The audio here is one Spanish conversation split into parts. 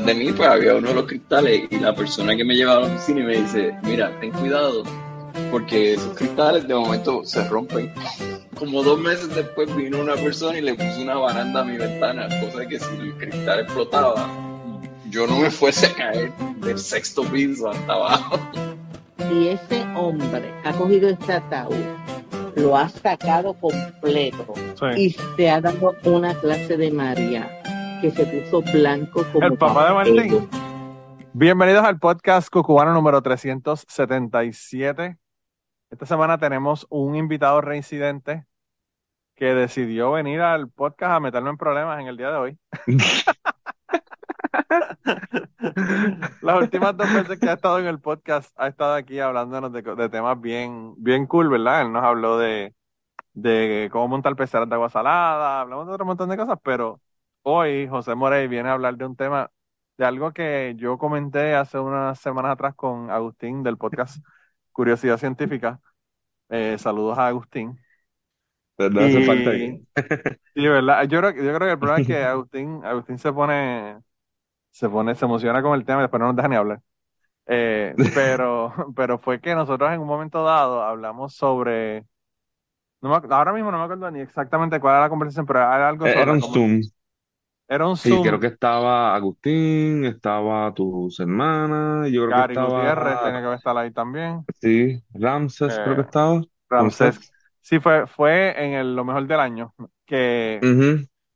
detrás de mí pues había uno de los cristales y la persona que me llevaba a la oficina y me dice, mira, ten cuidado porque esos cristales de momento se rompen. Como dos meses después vino una persona y le puso una baranda a mi ventana, cosa que si el cristal explotaba, yo no me fuese a caer del sexto piso hasta abajo. Si ese hombre ha cogido este ataúd, lo ha sacado completo Sí. y se ha dado una clase de María que se puso blanco como El papá de. Martín. Bienvenidos al podcast Cucubano número 377. Esta semana tenemos un invitado reincidente que decidió venir al podcast a meterme en problemas en el día de hoy. Las últimas dos veces que ha estado en el podcast ha estado aquí hablándonos de, de temas bien, bien cool, ¿verdad? Él nos habló de, de cómo montar peceras de agua salada, hablamos de otro montón de cosas, pero hoy José Morey viene a hablar de un tema, de algo que yo comenté hace unas semanas atrás con Agustín del podcast Curiosidad Científica. Eh, saludos a Agustín. Y- falta ahí. Sí, ¿verdad? Yo creo, yo creo que el problema es que Agustín, Agustín se pone, se pone, se emociona con el tema y después no nos deja ni hablar. Eh, pero, pero fue que nosotros en un momento dado hablamos sobre, no me ac- ahora mismo no me acuerdo ni exactamente cuál era la conversación, pero era algo sobre Eh, Era un comu- Zoom. Era un Sí, Zoom. creo que estaba Agustín, estaba tus hermanas, yo creo que Gary Gutiérrez tenía estaba, que estar ahí también. sí, Ramses creo que Eh, estaba. Ramsés. Sí, fue, fue en el, lo mejor del año que,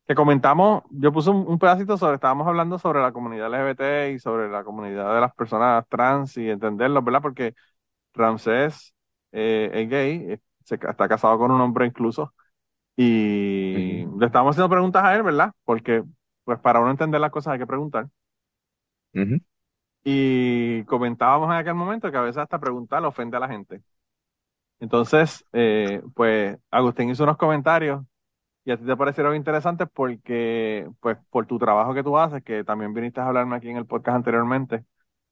que comentamos, yo puse un, un pedacito sobre, estábamos hablando sobre la comunidad LGBT y sobre la comunidad de las personas trans y entenderlo, ¿verdad? Porque Ramsés eh, es gay, se está casado con un hombre incluso, y le estábamos haciendo preguntas a él, ¿verdad? Porque, pues, para uno entender las cosas hay que preguntar. Y comentábamos en aquel momento que a veces hasta preguntar ofende a la gente. Entonces, eh, pues, Agustín hizo unos comentarios y a ti te parecieron interesantes porque, pues, por tu trabajo que tú haces, que también viniste a hablarme aquí en el podcast anteriormente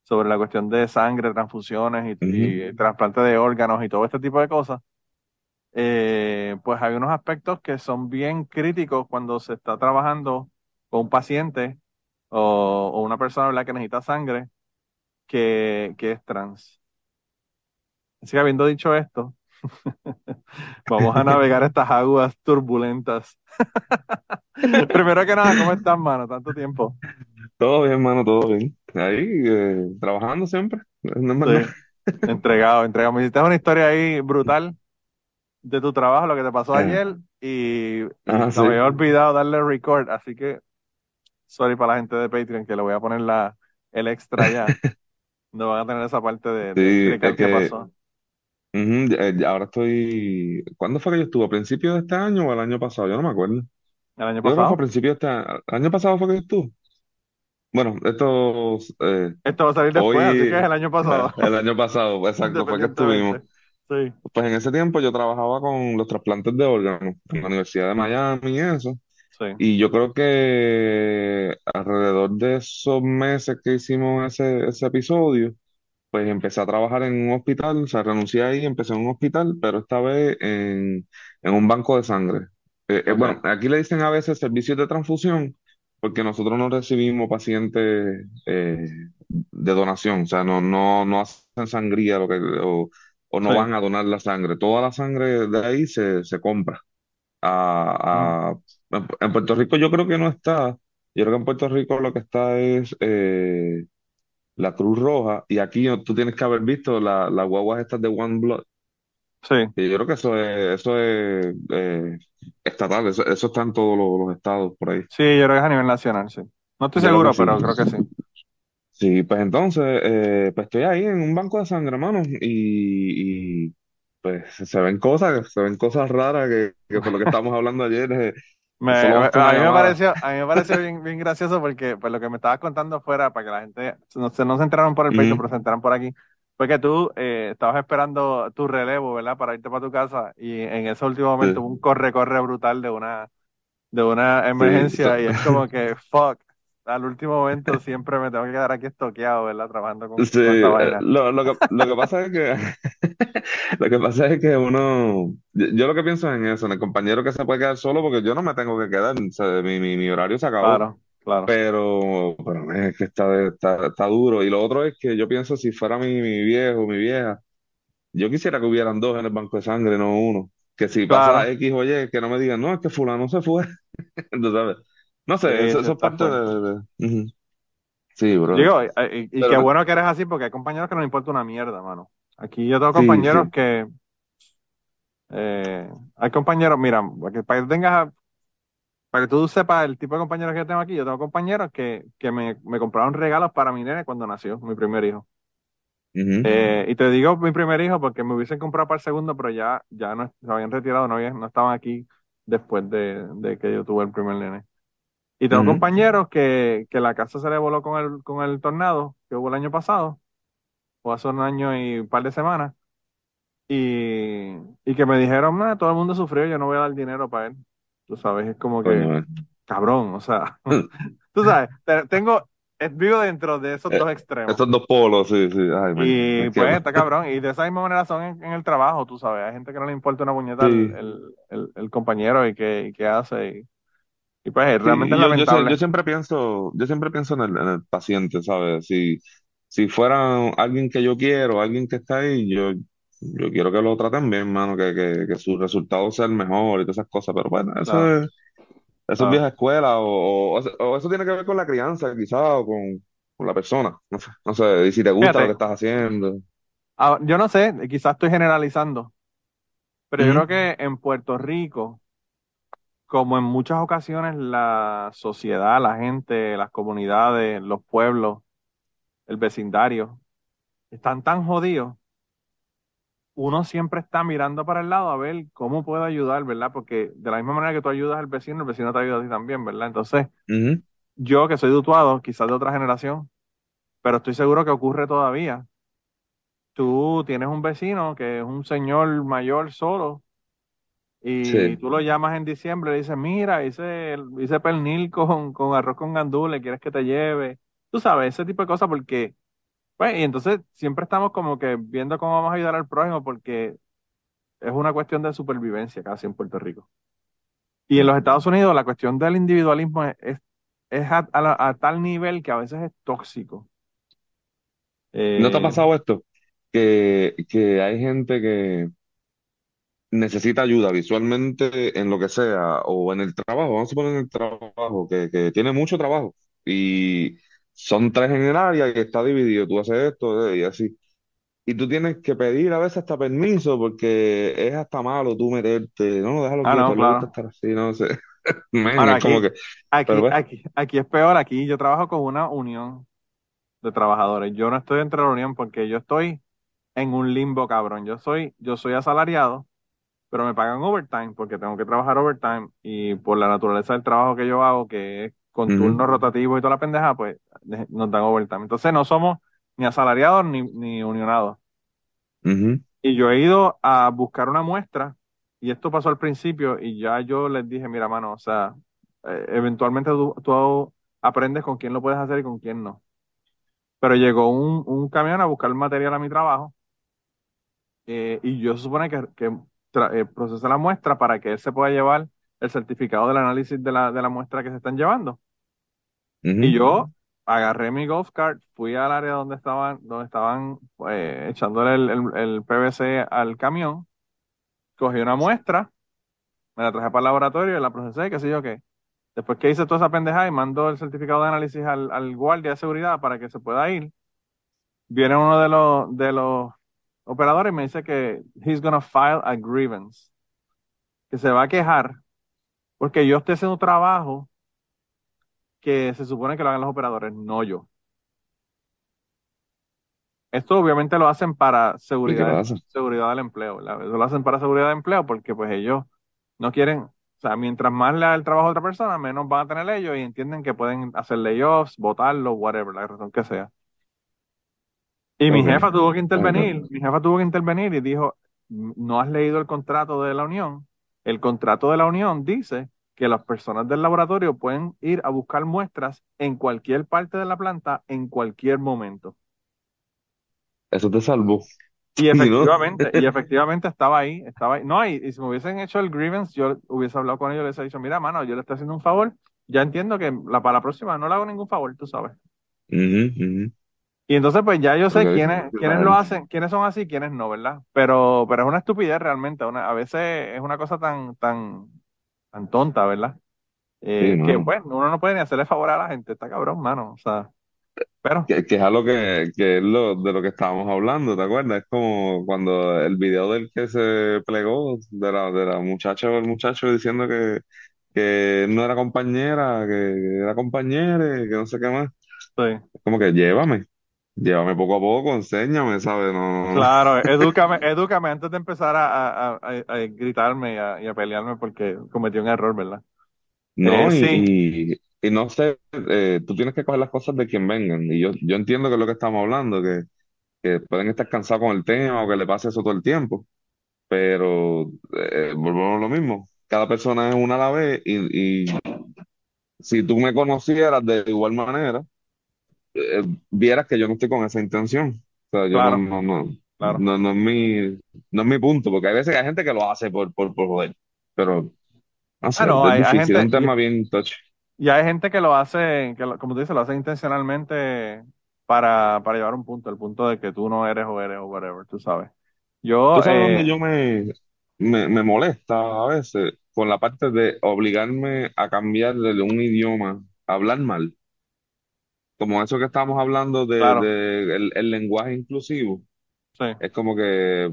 sobre la cuestión de sangre, transfusiones y, trasplante de órganos y todo este tipo de cosas, eh, pues hay unos aspectos que son bien críticos cuando se está trabajando con un paciente o, o una persona, ¿verdad? que necesita sangre que, que es trans. Así que habiendo dicho esto, vamos a navegar estas aguas turbulentas. Primero que nada, ¿cómo estás, mano? Tanto tiempo. Todo bien, hermano, todo bien. Ahí, eh, trabajando siempre. No es más nada. Sí, entregado, entregado. Me hiciste una historia ahí brutal de tu trabajo, lo que te pasó Ah. ayer, y, y Ah, se me había olvidado darle record, así que sorry para la gente de Patreon que le voy a poner la, el extra ya. No van a tener esa parte de, de Sí, explicar es qué que pasó. ujú, eh, ahora estoy. ¿Cuándo fue que yo estuve? ¿A principios de este año o el año pasado? Yo no me acuerdo. El año Yo creo que fue a pasado. principios de este año. ¿El año pasado fue que yo estuve? Bueno, esto eh, Esto va a salir después, así que es hoy, el año pasado. el año pasado, exacto, fue que estuvimos. Independientemente. Sí. Pues en ese tiempo yo trabajaba con los trasplantes de órganos en la Universidad de Miami y eso. Sí. Y yo creo que alrededor de esos meses que hicimos ese, ese episodio, pues empecé a trabajar en un hospital, o sea, renuncié ahí, empecé en un hospital, pero esta vez en, en un banco de sangre. Eh, eh, Ok. bueno, aquí le dicen a veces servicios de transfusión, porque nosotros no recibimos pacientes eh, de donación, o sea, no, no, no hacen sangría lo que, o, o no Sí. van a donar la sangre. Toda la sangre de ahí se, se compra. A- en en Puerto Rico yo creo que no está. Yo creo que en Puerto Rico lo que está es eh, la Cruz Roja y aquí tú tienes que haber visto la- las guaguas estas de One Blood. Sí. Y yo creo que eso es, eso es eh, estatal, eso, eso está en todos los, los estados por ahí. Sí, yo creo que es a nivel nacional, sí. No estoy Yo creo seguro, sí. pero creo que sí. Sí, pues entonces, eh, pues estoy ahí en un banco de sangre, hermano, y, y, pues se ven cosas, se ven cosas raras que, que por lo que estábamos hablando ayer, eh, Me- a mí me pareció, a mí me pareció bien, bien gracioso porque pues, lo que me estabas contando fuera, para que la gente no se, no se enteraron por el pecho, Ujú. pero se enteraron por aquí, fue que tú eh, estabas esperando tu relevo, ¿verdad? Para irte para tu casa y en ese último momento Sí. hubo un corre-corre brutal de una, de una emergencia y es como que, fuck, al último momento siempre me tengo que quedar aquí estoqueado, ¿verdad? Trabajando con, Sí, con eh, lo, lo que, lo que pasa es que lo que pasa es que uno, yo, lo que pienso es en eso, en el compañero que se puede quedar solo porque yo no me tengo que quedar, o sea, mi, mi, mi horario se acabó. Claro, Claro. Pero, pero es que está, está, está duro. Y lo otro es que yo pienso, si fuera mi, mi viejo, mi vieja, yo quisiera que hubieran dos en el banco de sangre, no uno. Que si pasa Claro. X o Y, que no me digan, no, es que fulano se fue. Tú sabes. No Sí, sé, eso, sí, eso es está parte de... fuerte. de- Ujú. Sí, brother. Digo, y, y- y qué Pero bueno que eres así, porque hay compañeros que no les importa una mierda, mano. Aquí yo tengo sí, compañeros sí. que, eh, hay compañeros, mira, para que, para que tengas, para que tú sepas el tipo de compañeros que yo tengo aquí, yo tengo compañeros que, que me, me compraron regalos para mi nene cuando nació, mi primer hijo. Ujú. Eh, y te digo mi primer hijo porque me hubiesen comprado para el segundo, pero ya, ya no, se habían retirado, no, habían- no estaban aquí después de, de que yo tuve el primer nene. Y tengo Ujú. compañeros que, que la casa se le voló con el, con el tornado que hubo el año pasado, o hace un año y un par de semanas, y, y que me dijeron, "Nah, todo el mundo sufrió, yo no voy a dar dinero para él. Tú sabes, es como que, eh. cabrón, o sea, tú sabes, te- tengo, es- vivo dentro de esos Eh, dos extremos. Estos dos polos, sí, sí. Ay, Y pues está cabrón. Y de esa misma manera son en, en el trabajo, tú sabes. Hay gente que no le importa una puñeta el, Sí. el, el, el compañero y qué, y qué hace. Y, y pues Sí, realmente es yo, yo, sé- lamentable. yo siempre pienso, yo siempre pienso en el, en el paciente, ¿sabes? Si, si fuera alguien que yo quiero, alguien que está ahí, yo, yo quiero que lo traten bien, mano, que, que, que su resultado sea el mejor y todas esas cosas, pero bueno, eso Claro, es, eso es claro. vieja escuela, o, o, o eso tiene que ver con la crianza, quizás, o con, con la persona, no sé, no sé, y si te gusta lo que Fíjate, estás haciendo. ah, yo no sé, quizás estoy generalizando, pero yo Ujú, creo que en Puerto Rico, como en muchas ocasiones, la sociedad, la gente, las comunidades, los pueblos, el vecindario, están tan jodidos uno siempre está mirando para el lado a ver cómo puedo ayudar, ¿verdad? Porque de la misma manera que tú ayudas al vecino, el vecino te ayuda a ti también, ¿verdad? Entonces, yo que soy dutuado, quizás de otra generación, pero estoy seguro que ocurre todavía. Tú tienes un vecino que es un señor mayor solo y Sí, tú lo llamas en diciembre y le dices, mira, hice, hice pernil con, con arroz con gandules, ¿quieres que te lleve? Tú sabes, ese tipo de cosas porque, pues, y entonces siempre estamos como que viendo cómo vamos a ayudar al prójimo porque es una cuestión de supervivencia casi en Puerto Rico. Y en los Estados Unidos la cuestión del individualismo es, es, es a, a la- a tal nivel que a veces es tóxico. ¿no te ha Eh, pasado esto? Que, que hay gente que necesita ayuda visualmente en lo que sea, o en el trabajo, vamos a poner en el trabajo, que, que tiene mucho trabajo, y son tres en el área y está dividido, tú haces esto eh, y así. Y tú tienes que pedir a veces hasta permiso porque es hasta malo tú meterte, no, déjalo ah, quieto, no, él le gusta claro. estar así, no sé. Ahora es como aquí, que, aquí, aquí, aquí es peor. Aquí yo trabajo con una unión de trabajadores. Yo no estoy dentro de la unión porque yo estoy en un limbo, cabrón. Yo soy, yo soy asalariado, pero me pagan overtime porque tengo que trabajar overtime y por la naturaleza del trabajo que yo hago, que es con Ujú, turnos rotativos y toda la pendeja, pues nos dan overtime. Entonces no somos ni asalariados ni, ni unionados. Y yo he ido a buscar una muestra, y esto pasó al principio, y ya yo les dije, mira, mano, o sea, eh, eventualmente tú, tú aprendes con quién lo puedes hacer y con quién no. Pero llegó un, un camión a buscar material a mi trabajo, eh, y yo supone que, que eh, procesé la muestra para que él se pueda llevar el certificado del análisis de la, de la muestra que se están llevando. Y yo agarré mi golf cart, fui al área donde estaban, donde estaban eh, echándole el, el, el PVC al camión, cogí una muestra, me la traje para el laboratorio, la procesé, qué sé yo qué. Después que hice toda esa pendejada y mando el certificado de análisis al, al guardia de seguridad para que se pueda ir, viene uno de los, de los operadores y me dice que he's gonna file a grievance, que se va a quejar porque yo estoy haciendo un trabajo que se supone que lo hagan los operadores, no yo. Esto obviamente lo hacen para ¿y qué seguridad, seguridad del empleo, ¿verdad? Eso lo hacen para seguridad de empleo porque pues ellos no quieren, o sea, mientras más le da el trabajo a otra persona, menos van a tener ellos y entienden que pueden hacer layoffs, votarlo, whatever, la razón que sea. Y mi jefa tuvo que intervenir, mi jefa tuvo que intervenir y dijo, no has leído el contrato de la unión. El contrato de la unión dice que las personas del laboratorio pueden ir a buscar muestras en cualquier parte de la planta en cualquier momento. Eso te salvó. Y efectivamente, y efectivamente estaba ahí, estaba ahí. No, y, y si me hubiesen hecho el grievance, yo hubiese hablado con ellos y les hubiese dicho, mira, mano, yo le estoy haciendo un favor ya entiendo que la, para la próxima no le hago ningún favor, tú sabes. Ujú, ujú. Y entonces, pues ya yo sé quiénes, quiénes lo hacen, quiénes son así, quiénes no, ¿verdad? Pero, pero es una estupidez realmente. Una, a veces es una cosa tan, tan, tan tonta, ¿verdad? Eh, Sí, que no. bueno, uno no puede ni hacerle favor a la gente, está cabrón, mano. O sea, pero, Que, que es algo que, que es lo, de lo que estábamos hablando, ¿te acuerdas? Es como cuando el video del que se plegó, de la, de la muchacha o el muchacho diciendo que, que no era compañera, que era compañera, que no sé qué más. sí. Es como que llévame, llévame poco a poco, enséñame, ¿sabes? No, Claro, edúcame, edúcame antes de empezar a, a- a- a- a gritarme y a, y a pelearme porque cometí un error, ¿verdad? Eh, no, sí, y, y, y no sé, eh, tú tienes que coger las cosas de quien vengan. Y yo, yo entiendo que es lo que estamos hablando, que, que pueden estar cansados con el tema o que le pase eso todo el tiempo. Pero eh, volvemos a lo mismo. Cada persona es una a la vez y, y si tú me conocieras de igual manera, eh, vieras que yo no estoy con esa intención. O sea, yo no, claro, no, no, claro. no, no es mi, no es mi punto, porque hay veces que hay gente que lo hace por, por, por joder. Pero, no Ah, sé, no, es hay, hay difícil, es gente, un tema bien touchy. y, y hay gente que lo hace, que lo- como tú dices, lo hace intencionalmente para, para llevar un punto, el punto de que tú no eres o eres o whatever, tú sabes. Yo, ¿Tú sabes dónde eh, yo me, me, me molesta a veces? Con la parte de obligarme a cambiar de un idioma, a hablar mal. Como eso que estamos hablando de, claro, de el, el lenguaje inclusivo. sí, Es como que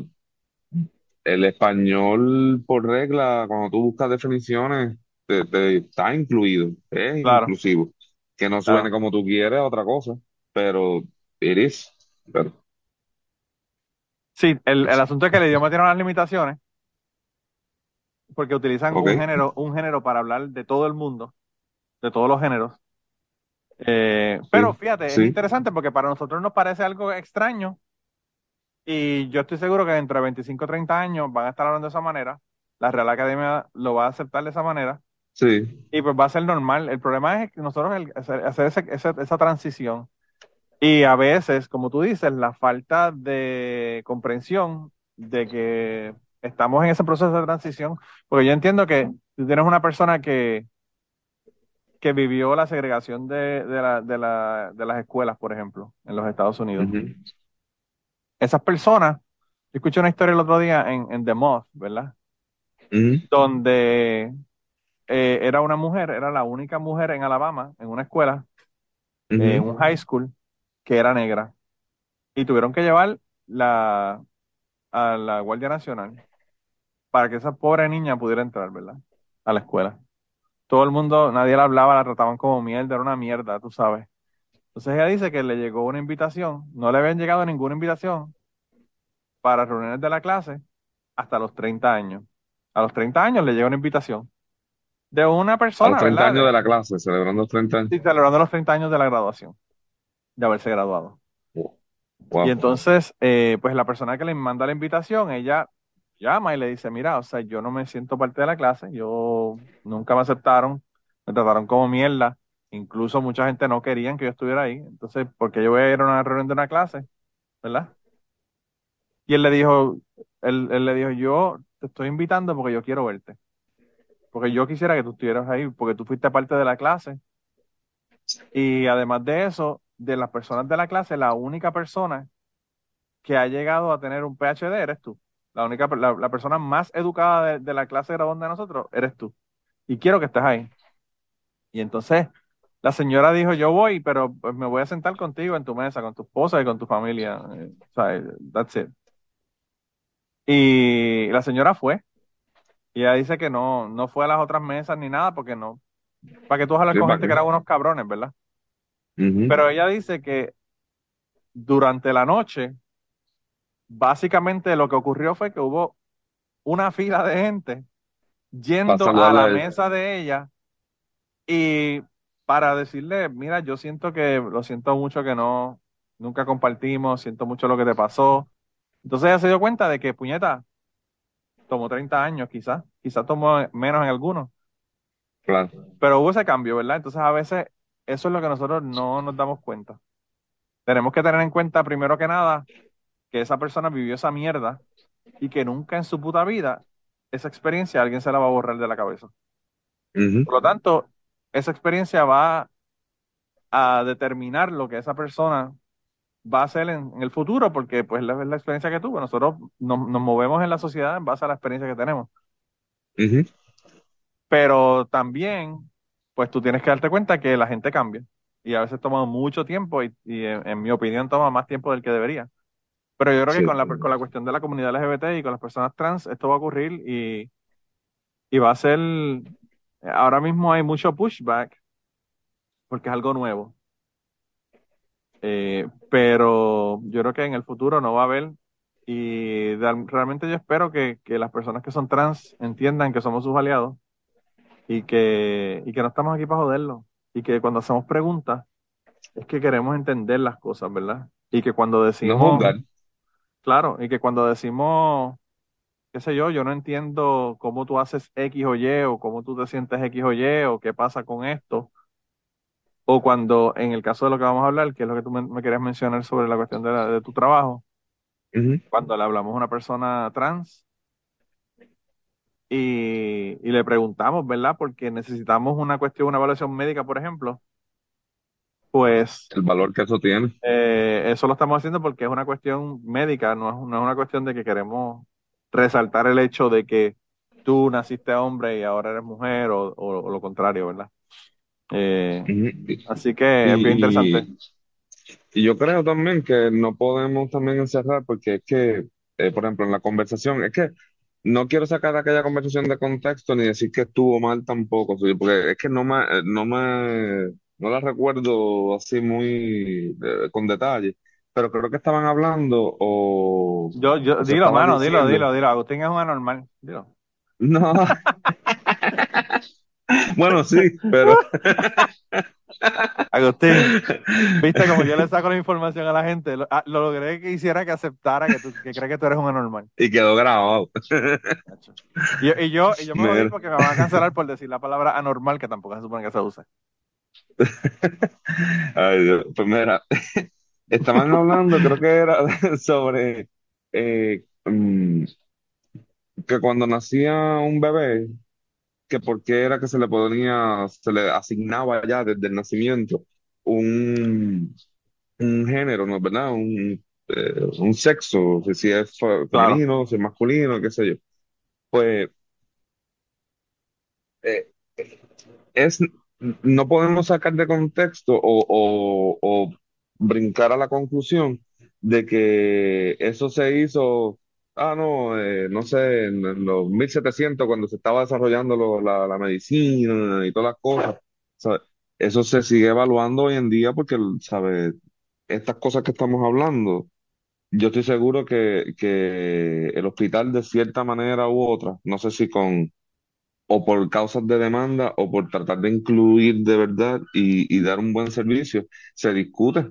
el español, por regla, cuando tú buscas definiciones, te, te- está incluido, es claro, inclusivo. Que no suene claro. como tú quieres, otra cosa, pero it is. Pero, Sí, el, asunto es que el idioma tiene unas limitaciones porque utilizan ¿Ok? un género, un género para hablar de todo el mundo, de todos los géneros. Eh, pero Sí, fíjate, es interesante porque para nosotros nos parece algo extraño y yo estoy seguro que dentro de 25 o 30 años van a estar hablando de esa manera, la Real Academia lo va a aceptar de esa manera sí. y pues va a ser normal. El problema es que nosotros el- hacer, ese- ese- esa transición y a veces, como tú dices, la falta de comprensión de que estamos en ese proceso de transición, porque yo entiendo que tú tienes una persona que que vivió la segregación de, de, la- de la- de las escuelas, por ejemplo, en los Estados Unidos. Esas personas, yo escuché una historia el otro día en, en The Moth, ¿verdad? Donde eh, era una mujer, era la única mujer en Alabama, en una escuela, eh, en un high school, que era negra. Y tuvieron que llevar la, a la Guardia Nacional para que esa pobre niña pudiera entrar, ¿verdad? A la escuela. Todo el mundo, nadie la hablaba, la trataban como mierda, era una mierda, tú sabes. Entonces ella dice que le llegó una invitación, no le habían llegado ninguna invitación para reuniones de la clase hasta los 30 años. A los 30 años le llegó una invitación de una A los persona, 30 ¿verdad? años de la clase, celebrando los 30 años. sí, celebrando los 30 años de la graduación, de haberse graduado. Y Wow. entonces, eh, pues la persona que le manda la invitación, ella llama y le dice, mira, o sea, yo no me siento parte de la clase, yo nunca me aceptaron, me trataron como mierda, incluso mucha gente no querían que yo estuviera ahí, entonces, ¿por qué yo voy a ir a una reunión de una clase? ¿Verdad? Y él le dijo, él, él le dijo, yo te estoy invitando porque yo quiero verte, porque yo quisiera que tú estuvieras ahí, porque tú fuiste parte de la clase, y además de eso, de las personas de la clase, la única persona que ha llegado a tener un PhD eres tú. La única, la, la persona más educada de, de la clase graduanda de nosotros eres tú. Y quiero que estés ahí. Y entonces la señora dijo, yo voy, pero pues, me voy a sentar contigo en tu mesa, con tu esposa y con tu familia. O sea, that's it. Y la señora fue. Y ella dice que no, no fue a las otras mesas ni nada, porque no. Para que tú hablas Sí, con ¿para gente que eran unos cabrones, ¿verdad? Pero ella dice que durante la noche, básicamente lo que ocurrió fue que hubo una fila de gente yendo a la a mesa de ella y para decirle, mira, yo siento que, lo siento mucho que no, nunca compartimos, siento mucho lo que te pasó. Entonces ella se dio cuenta de que, puñeta, tomó 30 años quizás, quizás tomó menos en algunos, Claro. pero hubo ese cambio, ¿verdad? Entonces a veces eso es lo que nosotros no nos damos cuenta. Tenemos que tener en cuenta, primero que nada, que esa persona vivió esa mierda y que nunca en su puta vida esa experiencia alguien se la va a borrar de la cabeza. Por lo tanto, esa experiencia va a determinar lo que esa persona va a hacer en, en el futuro, porque pues la, la experiencia que tuvo. Nosotros nos, nos movemos en la sociedad en base a la experiencia que tenemos. Pero también, pues tú tienes que darte cuenta que la gente cambia. Y a veces toma mucho tiempo y, y en, en mi opinión toma más tiempo del que debería. Pero yo creo que con la, con la cuestión de la comunidad LGBT y con las personas trans, esto va a ocurrir y, y va a ser, ahora mismo hay mucho pushback porque es algo nuevo. Eh, pero yo creo que en el futuro no va a haber y de- realmente yo espero que, que las personas que son trans entiendan que somos sus aliados y que, y que no estamos aquí para joderlo y que cuando hacemos preguntas es que queremos entender las cosas, ¿verdad? Y que cuando No decimos, juzgar. Claro, y que cuando decimos, qué sé yo, yo no entiendo cómo tú haces X o Y o cómo tú te sientes X o Y o qué pasa con esto. O cuando, en el caso de lo que vamos a hablar, que es lo que tú me, me querías mencionar sobre la cuestión de, la- de tu trabajo, Ujú. cuando le hablamos a una persona trans y, y le preguntamos, ¿verdad? Porque necesitamos una cuestión, una evaluación médica, por ejemplo, pues El valor que eso tiene. eh, eso lo estamos haciendo porque es una cuestión médica, no es, no es una cuestión de que queremos resaltar el hecho de que tú naciste hombre y ahora eres mujer o, o- o lo contrario, ¿verdad? Eh, así que es bien interesante. Y, yo creo también que no podemos también encerrar porque es que, eh, por ejemplo, en la conversación, es que no quiero sacar aquella conversación de contexto ni decir que estuvo mal tampoco, porque es que no me, no me, no la recuerdo así muy eh, con detalle, pero creo que estaban hablando o, Yo, yo, o se dilo, mano, dilo, diciendo, dilo, dilo. Agustín es un anormal. Dilo. no, bueno, sí, pero Agustín, viste como yo le saco la información a la gente, lo, ah, lo logré que hiciera que aceptara que, tú, que cree que tú eres un anormal. y quedó grabado. macho. Y, y yo, y yo me jodí Mira. porque me van a cancelar por decir la palabra anormal, que tampoco se supone que se use. Ay, Dios. Pues mira, estaban hablando, creo que era sobre eh, mm, que cuando nacía un bebé, que por qué era que se le ponía, se le asignaba ya desde el nacimiento un, un género, ¿no es verdad? Un, eh, un sexo, si si es fe- Claro, femenino, si es masculino, qué sé yo. Pues eh, es, no podemos sacar de contexto o, o- brincar a la conclusión de que eso se hizo, ah, no, eh, no sé, en, los 1700 cuando se estaba desarrollando la, la medicina y todas las cosas. Eso se sigue evaluando hoy en día porque, ¿sabes? Estas cosas que estamos hablando, yo estoy seguro que, que el hospital de cierta manera u otra, no sé si con o por causas de demanda o por tratar de incluir de verdad y, y dar un buen servicio, se discute,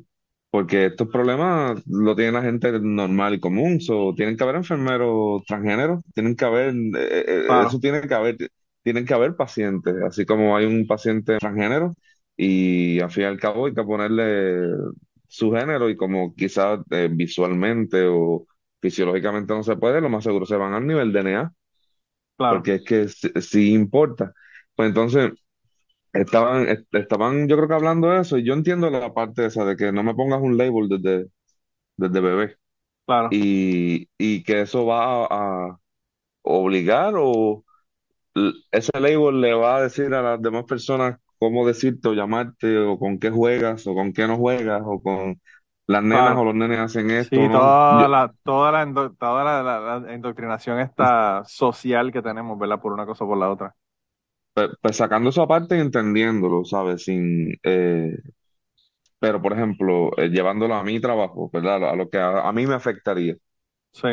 porque estos problemas lo tiene la gente normal y común, so, tienen que haber enfermeros transgéneros, tienen que haber, eh, eh, claro, eso tiene que haber, tienen que haber pacientes, así como hay un paciente transgénero y al fin y al cabo hay que ponerle su género y como quizás eh, visualmente o fisiológicamente no se puede, lo más seguro se van al nivel DNA claro, porque es que sí, sí importa. Pues entonces, estaban, est- estaban yo creo que hablando de eso, y yo entiendo la parte esa de que no me pongas un label desde, desde bebé, claro, y, y que eso va a, a obligar o l- ese label le va a decir a las demás personas cómo decirte o llamarte, o con qué juegas, o con qué no juegas, o con las nenas o los nenes hacen esto Sí, no. toda la, toda la, toda la, la- la indoctrinación esta social que tenemos, ¿verdad? Por una cosa o por la otra. pues, pues sacando eso aparte y entendiéndolo, ¿sabes? Sin, eh, Pero, por ejemplo, eh, llevándolo a mi trabajo, ¿verdad? A lo que a, a mí me afectaría. Sí,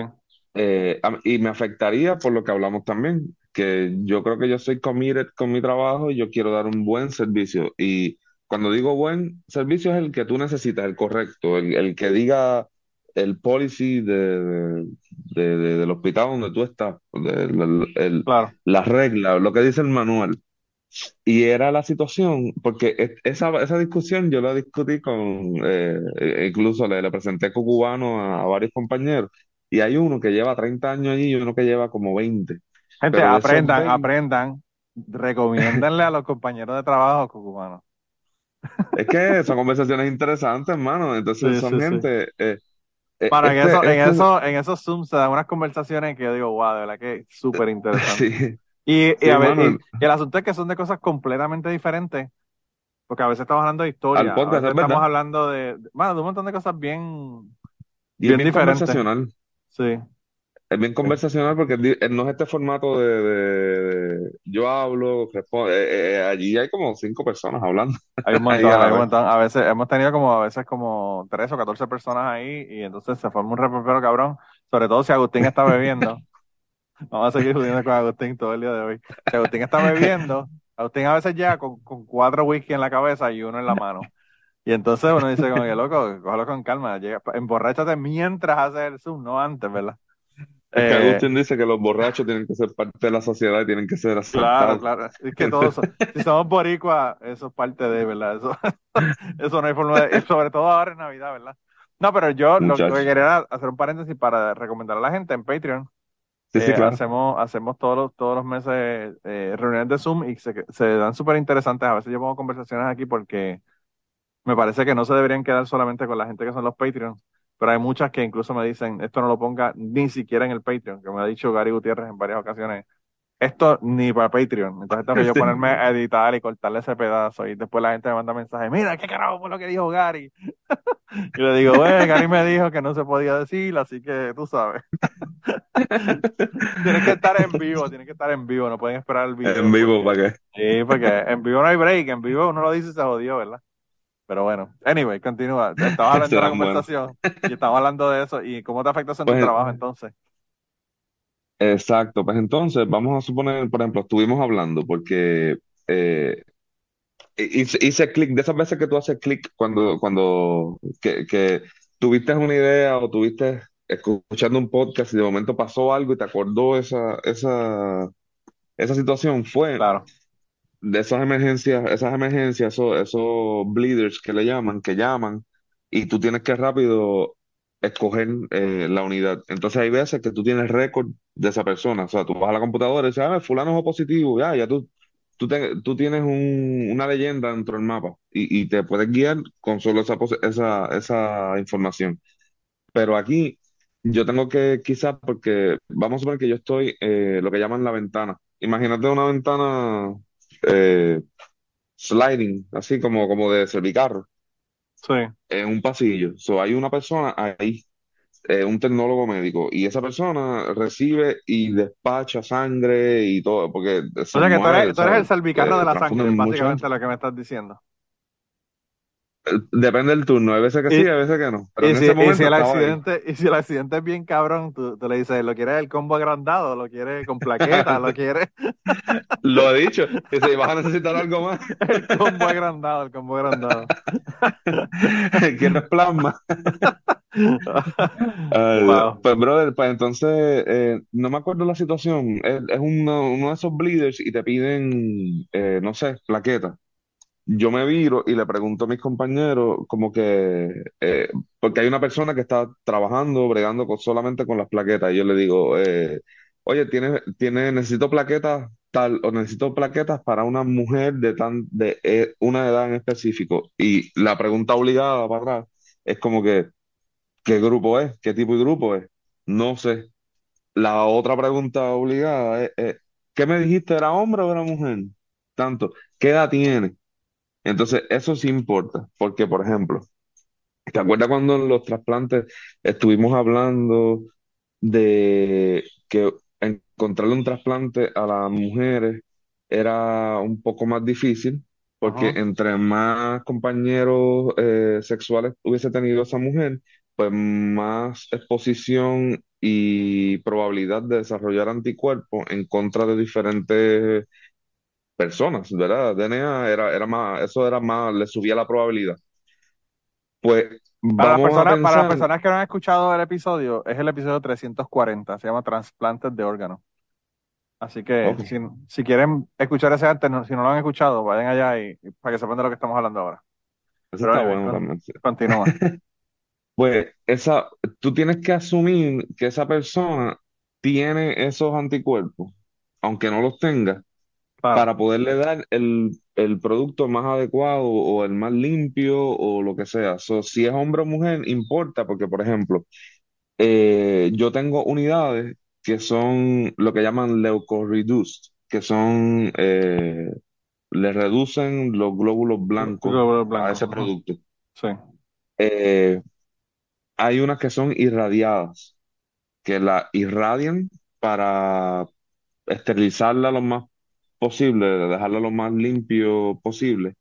Eh, a- y me afectaría por lo que hablamos también, que yo creo que yo soy committed con mi trabajo y yo quiero dar un buen servicio. Y cuando digo buen servicio es el que tú necesitas, el correcto, el, el que diga el policy de, de- de- de- del hospital donde tú estás, el- claro, las reglas, lo que dice el manual. Y era la situación, porque es- esa, esa discusión yo la discutí con, eh, incluso le, le presenté cubano a, a varios compañeros, y hay uno que lleva 30 años allí y uno que lleva como 20. Gente, aprendan, 20 aprendan. recomiéndenle a los compañeros de trabajo cucumanos. Es que son conversaciones interesantes, hermano. Entonces Sí, son sí, sí. gente. eh, eh, Bueno, en, este, eso, en, este- eso, en esos Zooms se dan unas conversaciones que yo digo, wow, de verdad que es súper interesante. Y, a ver, y- y el asunto es que son de cosas completamente diferentes, porque a veces estamos hablando de historia, podcast, a veces es verdad. estamos hablando de, de- bueno, de un montón de cosas bien, y bien bien diferente. conversacional. sí, Es bien conversacional porque eh, no es este formato de, de- de yo hablo, respondo. eh, eh, allí hay como cinco personas hablando. hay un montón, a la hay un vez. montón. A veces hemos tenido como, a veces como 13 o 14 personas ahí y entonces se forma un reperpero cabrón, sobre todo si Agustín está bebiendo. Vamos a seguir jodiendo con Agustín todo el día de hoy. Si Agustín está bebiendo, Agustín a veces llega con, con cuatro whisky en la cabeza y uno en la mano. Y entonces uno dice como que loco, cógelo con calma, llega, emborráchate mientras haces el Zoom, no antes, ¿verdad? Es que Eh, Agustín dice que los borrachos tienen que ser parte de la sociedad y tienen que ser Claro, aceptados. claro. Es que todos, si somos boricuas, eso es parte de, ¿verdad? Eso, eso no hay forma de, sobre todo ahora en Navidad, ¿verdad? No, pero yo lo, lo que quería era hacer un paréntesis para recomendar a la gente en Patreon. Sí, sí, Eh, claro. hacemos, hacemos todos los, todos los meses eh, reuniones de Zoom y se, se dan súper interesantes. A veces yo pongo conversaciones aquí porque me parece que no se deberían quedar solamente con la gente que son los Patreons, pero hay muchas que incluso me dicen, esto no lo ponga ni siquiera en el Patreon, que me ha dicho Gary Gutiérrez en varias ocasiones, esto ni para Patreon. Entonces tengo que yo ponerme a editar y cortarle ese pedazo y después la gente me manda mensajes, mira, qué carajo fue lo que dijo Gary. y le digo, bueno, Gary me dijo que no se podía decir, así que tú sabes. Tienes que estar en vivo, tienes que estar en vivo, no pueden esperar el video. En vivo, ¿para qué? Sí, porque en vivo no hay break, en vivo uno lo dice y se jodió, ¿verdad? Pero bueno, anyway, continúa. Estaba hablando de la conversación y estamos hablando de eso y cómo te afecta eso en tu Pues- trabajo entonces. Exacto, pues entonces vamos a suponer, por ejemplo, estuvimos hablando porque eh, hice, hice clic, de esas veces que tú haces clic cuando, cuando que, que tuviste una idea o tuviste escuchando un podcast y de momento pasó algo y te acordó esa, esa, esa situación, fue Claro, de esas emergencias, esas emergencias, esos, esos bleeders que le llaman, que llaman, y tú tienes que rápido escoger eh, la unidad. Entonces hay veces que tú tienes récord de esa persona. O sea, tú vas a la computadora y dices, ah, fulano es positivo, ya, ya tú, tú, te- tú tienes un- una leyenda dentro del mapa y, y te puedes guiar con solo esa, esa, esa información. Pero aquí yo tengo que, quizás, porque vamos a suponer que yo estoy, eh, lo que llaman la ventana. Imagínate una ventana eh, sliding, así como, como de servicarro, sí. en un pasillo. So, hay una persona ahí, eh, un tecnólogo médico, y esa persona recibe y despacha sangre y todo, porque se O sea que tú muere, eres, tú eres el ¿sabes? salvicarro Eh, de la sangre, transfunden mucha básicamente lo que me estás diciendo. Depende del turno, hay veces que Y- sí, hay veces que no. Pero Y en si, ese y si el ahí. accidente, y si el accidente es bien cabrón, tú, tú le dices, ¿lo quieres el combo agrandado? ¿Lo quieres con plaquetas? ¿Lo quieres Lo he dicho, y si vas a necesitar algo más, el combo agrandado? El combo agrandado. quieres plasma. Wow. Pues, brother, pues entonces, eh, no me acuerdo la situación. Es, es uno, uno de esos bleeders y te piden, eh, no sé, plaquetas. Yo me viro y le pregunto a mis compañeros, como que, eh, porque hay una persona que está trabajando, bregando solamente con las plaquetas. Y yo le digo, eh, oye, tiene, tiene, necesito plaquetas tal, o necesito plaquetas para una mujer de tan, de eh, una edad en específico. Y la pregunta obligada para atrás es como que, ¿qué grupo es? ¿Qué tipo de grupo es? No sé. La otra pregunta obligada es, es, ¿qué me dijiste? ¿Era hombre o era mujer? Tanto, ¿qué edad tiene? Entonces, eso sí importa, porque, por ejemplo, ¿te acuerdas cuando en los trasplantes estuvimos hablando de que encontrarle un trasplante a las mujeres era un poco más difícil, porque Ajá. entre más compañeros eh, sexuales hubiese tenido esa mujer, pues más exposición y probabilidad de desarrollar anticuerpos en contra de diferentes personas, ¿verdad? DNA era, era más, eso era más, le subía la probabilidad. Pues Para vamos a personas, para las personas que no han escuchado el episodio, es el episodio 340, se llama Trasplantes de órganos. Así que si, si quieren escuchar ese antes, no- si no lo han escuchado, vayan allá y, y para que sepan de lo que estamos hablando ahora. eso Pero está bueno también. continúa. Pues esa, tú tienes que asumir que esa persona tiene esos anticuerpos, aunque no los tenga, Para poderle dar el, el producto más adecuado o el más limpio o lo que sea. So, si es hombre o mujer, importa, porque por ejemplo, eh, yo tengo unidades que son lo que llaman leucoreduced, que son, eh, le reducen los glóbulos blancos Glóbulos a ese producto. Sí. Eh, hay unas que son irradiadas, que la irradian para esterilizarla lo más posible, dejarla lo más limpio posible.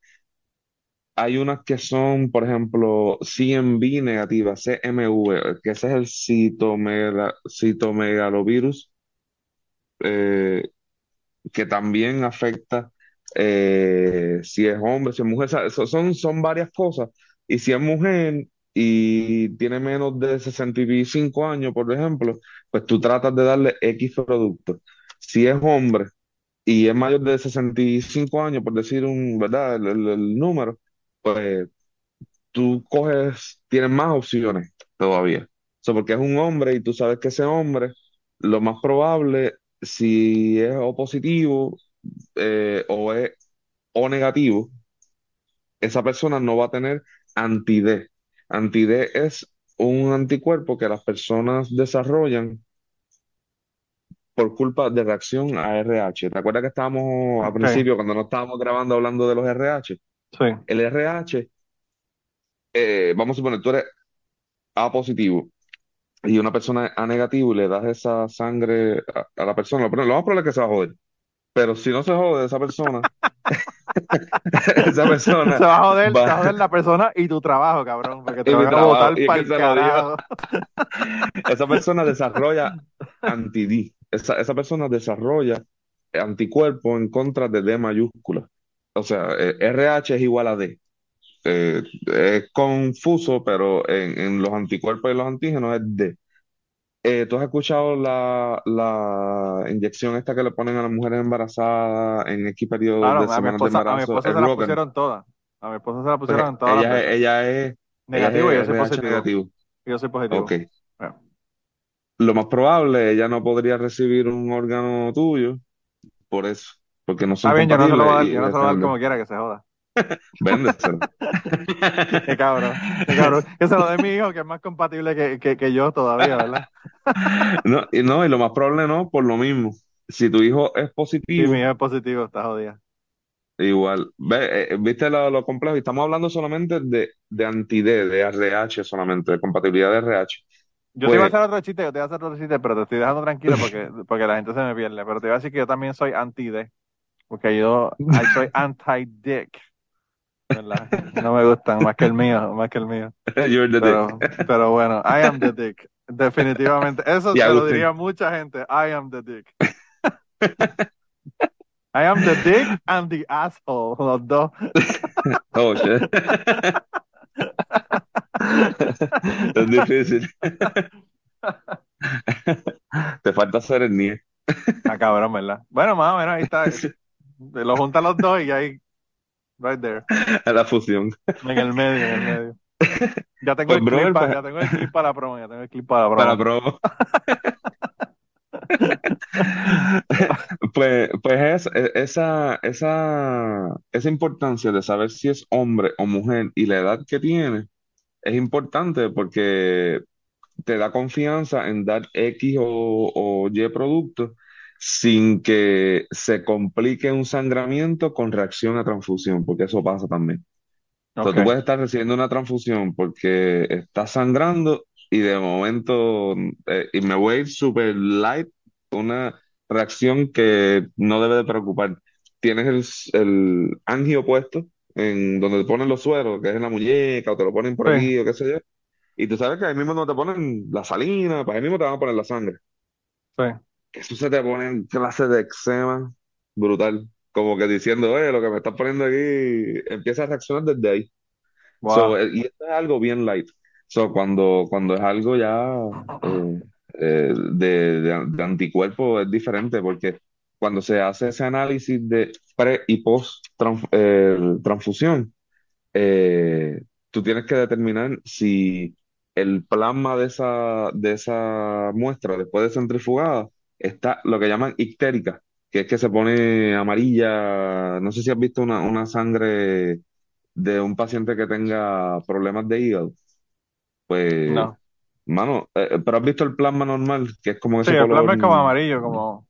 Hay unas que son, por ejemplo, CMV negativa, CMV, que ese es el citomega- citomegalovirus, eh, que también afecta eh, si es hombre, si es mujer, son, son varias cosas. Y si es mujer y tiene menos de 65 años, por ejemplo, pues tú tratas de darle X productos. Si es hombre y es mayor de 65 años, por decir un, ¿verdad? El, número, pues tú coges, tienes más opciones todavía. So, porque es un hombre y tú sabes que ese hombre, lo más probable, si es o positivo eh, o es o negativo, esa persona no va a tener anti-D. Anti-D es un anticuerpo que las personas desarrollan por culpa de reacción a RH. ¿Te acuerdas que estábamos al principio, cuando no estábamos grabando, hablando de los RH? Sí. El RH, eh, vamos a suponer, tú eres A positivo y una persona A negativo y le das esa sangre a, a la persona, lo, lo más probable es que se va a joder. Pero si no se jode esa persona, esa persona Se va a joder, se va a joder la persona y tu trabajo, cabrón, porque te y mi van a trabajo, botar y es para que el se lo digo, carajo. esa persona desarrolla anti-D. Esa, esa persona desarrolla anticuerpos en contra de D mayúscula. O sea, eh, RH es igual a D. Eh, es confuso, pero en, en los anticuerpos y los antígenos es D. Eh, ¿tú has escuchado la, la inyección esta que le ponen a las mujeres embarazadas en X periodo Claro, de semanas de esposa, a mi embarazo? esposa se la pusieron todas. A mi esposa se la pusieron todas ella, ella es, ella es Negativo y yo soy positivo. negativo. Y yo soy positivo. Ok. Bueno, Lo más probable, ella no podría recibir un órgano tuyo por eso, porque no Está son bien, yo no se lo voy a dar, yo no se lo voy a dar como quiera que se joda. Véndeselo. Qué cabrón, qué cabrón. Que se lo dé mi hijo, que es más compatible que, que, que yo todavía, ¿verdad? No, y no, y lo más probable no, por lo mismo. Si tu hijo es positivo, mi hijo es positivo, está jodida. igual. Ve, eh, ¿viste lo, lo complejo? Y estamos hablando solamente de, de anti-D, de RH solamente, de compatibilidad de RH. Yo te iba a Pues, hacer otro chiste, yo te iba a hacer otro chiste, pero te estoy dejando tranquilo porque, porque la gente se me pierde. Pero te iba a decir que yo también soy anti-D, porque yo soy anti-dick, ¿verdad? No me gustan más que el mío, más que el mío. you're the Pero, dick. pero bueno, I am the dick. Definitivamente. Eso te lo diría mucha gente. I am the dick. I am the dick and the asshole. Los dos. Oh, shit. Es difícil. Te falta hacer el NIE. Ah, cabrón, ¿verdad? Bueno, más o menos ahí está. Lo juntan los dos y ahí, right there, La fusión. en el medio, en el medio. Ya tengo Pues, el clip, para, pues, ya tengo el clip para la promo, ya tengo el clip para la para promo. promo. Pues, pues es, esa, esa, esa importancia de saber si es hombre o mujer y la edad que tiene es importante porque te da confianza en dar X o, o Y productos sin que se complique un sangramiento con reacción a transfusión, porque eso pasa también. Entonces, tú puedes estar recibiendo una transfusión porque estás sangrando y de momento, eh, y me voy a ir super light, una reacción que no debe de preocupar. Tienes el, el angio puesto en donde te ponen los sueros, que es en la muñeca, o te lo ponen por Sí, aquí, o qué sé yo. Y tú sabes que ahí mismo donde te ponen la salina, pues ahí mismo te van a poner la sangre. sí. Que eso se te pone en clase de eczema brutal. Como que diciendo, eh, lo que me estás poniendo aquí empieza a reaccionar desde ahí. So, Wow. eh, y esto es algo bien light. So, cuando, cuando es algo ya eh, eh, de, de, de anticuerpo es diferente porque cuando se hace ese análisis de pre y post transf- eh, transfusión, eh, tú tienes que determinar si el plasma de esa, de esa muestra después de centrifugada está lo que llaman ictérica, que es que se pone amarilla. No sé si has visto una, una sangre de un paciente que tenga problemas de hígado. Pues, No. mano, eh, eh, pero has visto el plasma normal, que es como Sí, ese el color. plasma es como amarillo, como...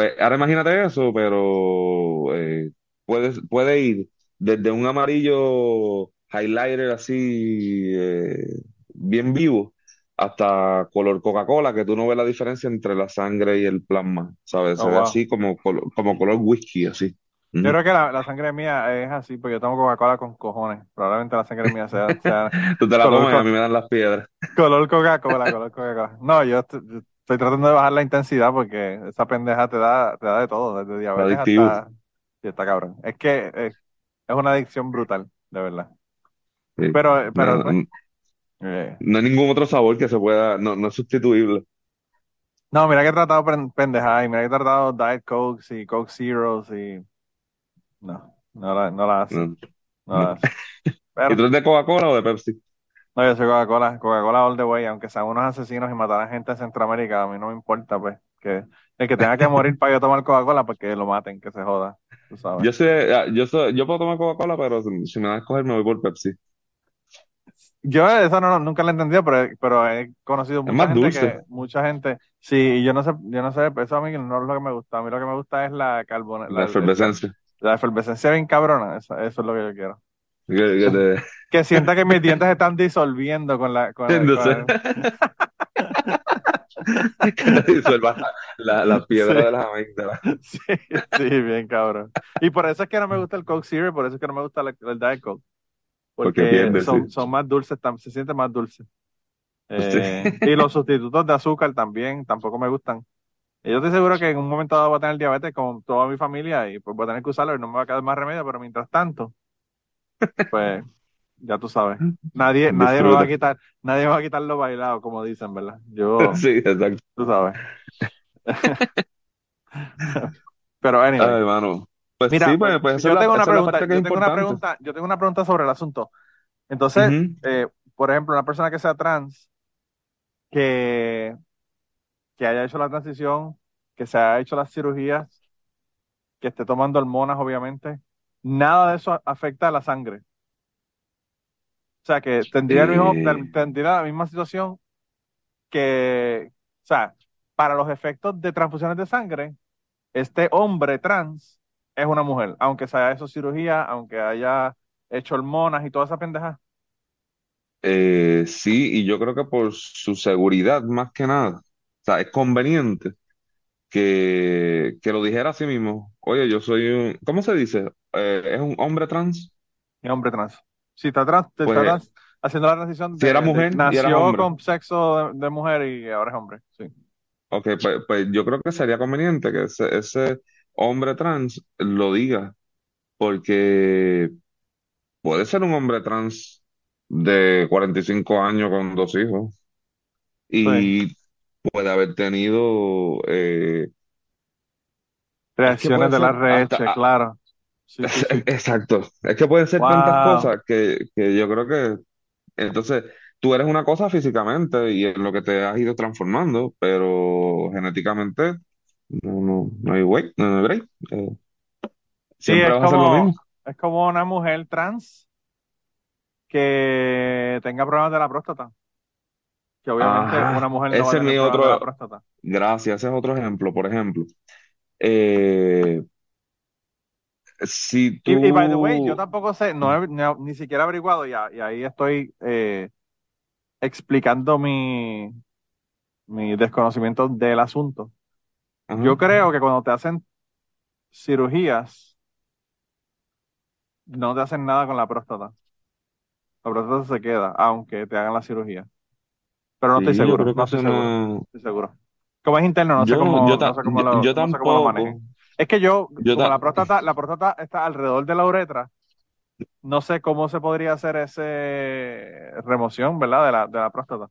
Pues ahora imagínate eso, pero eh, puede, puede ir desde un amarillo highlighter así eh, bien vivo hasta color Coca-Cola, que tú no ves la diferencia entre la sangre y el plasma, ¿sabes? Se Oh, ve wow. así como, colo- como color whisky, así. Yo creo que la, la sangre mía es así, porque yo tomo Coca-Cola con cojones. Probablemente la sangre mía sea, sea Tú te la color, tomas y a co- mí me dan las piedras. color Coca-Cola, color Coca-Cola. No, yo est- yo estoy tratando de bajar la intensidad porque esa pendeja te da, te da de todo, desde diabetes Adictivo. hasta... Sí, está cabrón. Es que eh, es una adicción brutal, de verdad. Sí. Pero, pero No, pues, no- eh, no hay ningún otro sabor que se pueda, no, no es sustituible. no, mira que he tratado pen- pendejadas y mira que he tratado Diet Cokes y Coke Zeros y... No, no la, no la hace, No, la hace. ¿Y tú eres de Coca-Cola o de Pepsi? No, yo soy Coca-Cola, Coca-Cola all the way, aunque sean unos asesinos y mataran gente en Centroamérica, a mí no me importa, pues, que el que tenga que morir para yo tomar Coca-Cola, pues que lo maten, que se joda, tú sabes. Yo sé, ah, yo soy, yo puedo tomar Coca-Cola, pero si, me das a escoger me voy por Pepsi. Yo eso no, nunca lo he entendido, pero, pero he conocido mucha gente dulce. que, mucha gente, sí, yo no sé, yo no sé, eso a mí no es lo que me gusta, a mí lo que me gusta es la carbona, La la, efervescencia. la efervescencia bien cabrona, eso, eso es lo que yo quiero. Que, que te- Que sienta que mis dientes están disolviendo con la, con que te disuelva la, la piedra Sí. de las amígdalas. Sí, sí, bien cabrón. Y por eso es que no me gusta el Coke Zero, por eso es que no me gusta la- el Diet Coke. Porque son, sí. son más dulces, se siente más dulce. Eh, y los sustitutos de azúcar también tampoco me gustan. Y yo estoy seguro que en un momento dado voy a tener diabetes con toda mi familia y pues voy a tener que usarlo y no me va a quedar más remedio, pero mientras tanto, pues ya tú sabes. Nadie, nadie me va a quitar, nadie me va a quitar lo bailado, como dicen, ¿verdad? Yo, Sí, exacto. tú sabes. Pero anyway. Ay, hermano. Pues Mira, sí, pues, pues yo la, tengo una pregunta, yo tengo una pregunta, yo tengo una pregunta sobre el asunto. Entonces, eh, por ejemplo, una persona que sea trans, que, que haya hecho la transición, que se haya hecho las cirugías, que esté tomando hormonas, obviamente, nada de eso afecta a la sangre. O sea, que tendría el mismo, Eh, tendría la misma situación que, o sea, para los efectos de transfusiones de sangre, este hombre trans es una mujer, aunque se haya hecho cirugía, aunque haya hecho hormonas y toda esa pendeja. eh, sí, y yo creo que por su seguridad más que nada. O sea, es conveniente que, que lo dijera a sí mismo. Oye, yo soy un, ¿cómo se dice? Eh, ¿es un hombre trans? Y hombre trans. Si está trans, está Pues trans haciendo la transición si era de, de- mujer y era nació hombre. con sexo de, de mujer y ahora es hombre. Sí. Ok, pues, pues yo creo que sería conveniente que ese, ese hombre trans lo diga, porque puede ser un hombre trans de 45 años con dos hijos Sí. y puede haber tenido, eh, es que Reacciones de la ah, claro. Sí, sí, sí. exacto, es que pueden ser tantas cosas que, que yo creo que, entonces, tú eres una cosa físicamente y en lo que te has ido transformando, pero genéticamente no, no, no hay way, no hay break. Eh, Sí, siempre es vas a hacer lo como, mismo. es como una mujer trans que tenga problemas de la próstata. Que obviamente una Ajá, mujer no va a ese es tener mi problemas de la otro, próstata. gracias, ese es otro ejemplo. Por ejemplo, eh, si Y, y by the way, yo tú, tampoco sé, no he- ni, ni siquiera he averiguado y, a- y ahí estoy eh, explicando mi, mi desconocimiento del asunto. ajá, Yo creo que cuando te hacen cirugías, no te hacen nada con la próstata. La próstata se queda, aunque te hagan la cirugía. Pero no estoy sí, yo seguro, creo que no estoy seguro, no estoy seguro. Como es interno, no sé yo, cómo, yo, no ta- sé cómo yo, lo, yo sé cómo lo manejen. Es que yo, yo como la próstata, la próstata está alrededor de la uretra, no sé cómo se podría hacer ese remoción, ¿verdad? De la, de la próstata.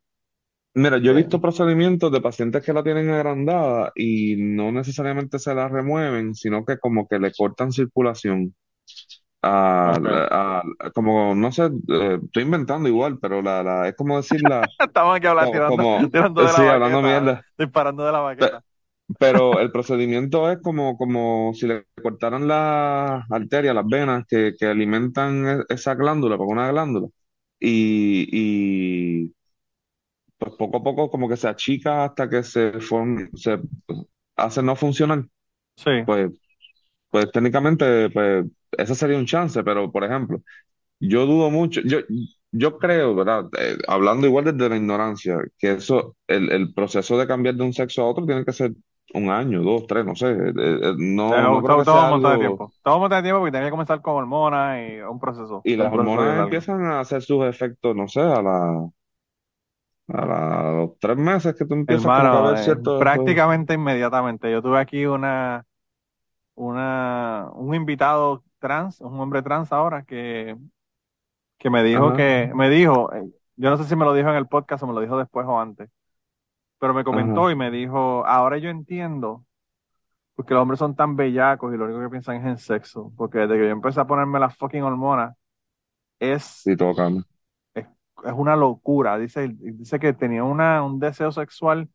mira, yo he Eh, visto procedimientos de pacientes que la tienen agrandada y no necesariamente se la remueven, sino que como que le cortan circulación. A, ok. a- a- como, no sé, eh, estoy inventando igual, pero la, la, es como decir la, Estamos aquí hablando, como, tirando, como, tirando de la sí, hablando baqueta, mierda. disparando de la baqueta. Pero el procedimiento es como, como si le cortaran las arterias, las venas que, que alimentan e- esa glándula, porque una glándula, y, y pues poco a poco como que se achica hasta que se, form- se hace no funcionar. Sí, Pues, pues técnicamente, pues ese sería un chance, pero por ejemplo, yo dudo mucho, yo, yo creo, ¿verdad? Eh, hablando igual desde la ignorancia, que eso, el, el proceso de cambiar de un sexo a otro tiene que ser un año, dos, tres, no sé. Eh, eh, no, todo, no creo todo, que todo sea un montón de algo. tiempo. Todo un montón de tiempo porque tenía que comenzar con hormonas y un proceso, Y un las proceso hormonas largo. empiezan a hacer sus efectos, no sé, a la, a la- a los tres meses que tú empiezas como que a Hermano, ver eh, prácticamente inmediatamente. Yo tuve aquí una, una, un invitado trans, un hombre trans ahora que, que me dijo Ajá, que, me dijo, eh, yo no sé si me lo dijo en el podcast o me lo dijo después o antes, pero me ajá. comentó y me dijo, ahora yo entiendo porque los hombres son tan bellacos y lo único que piensan es en sexo, porque desde que yo empecé a ponerme las fucking hormonas es, Sí, todo es, es una locura. Dice, dice que tenía una, un deseo sexual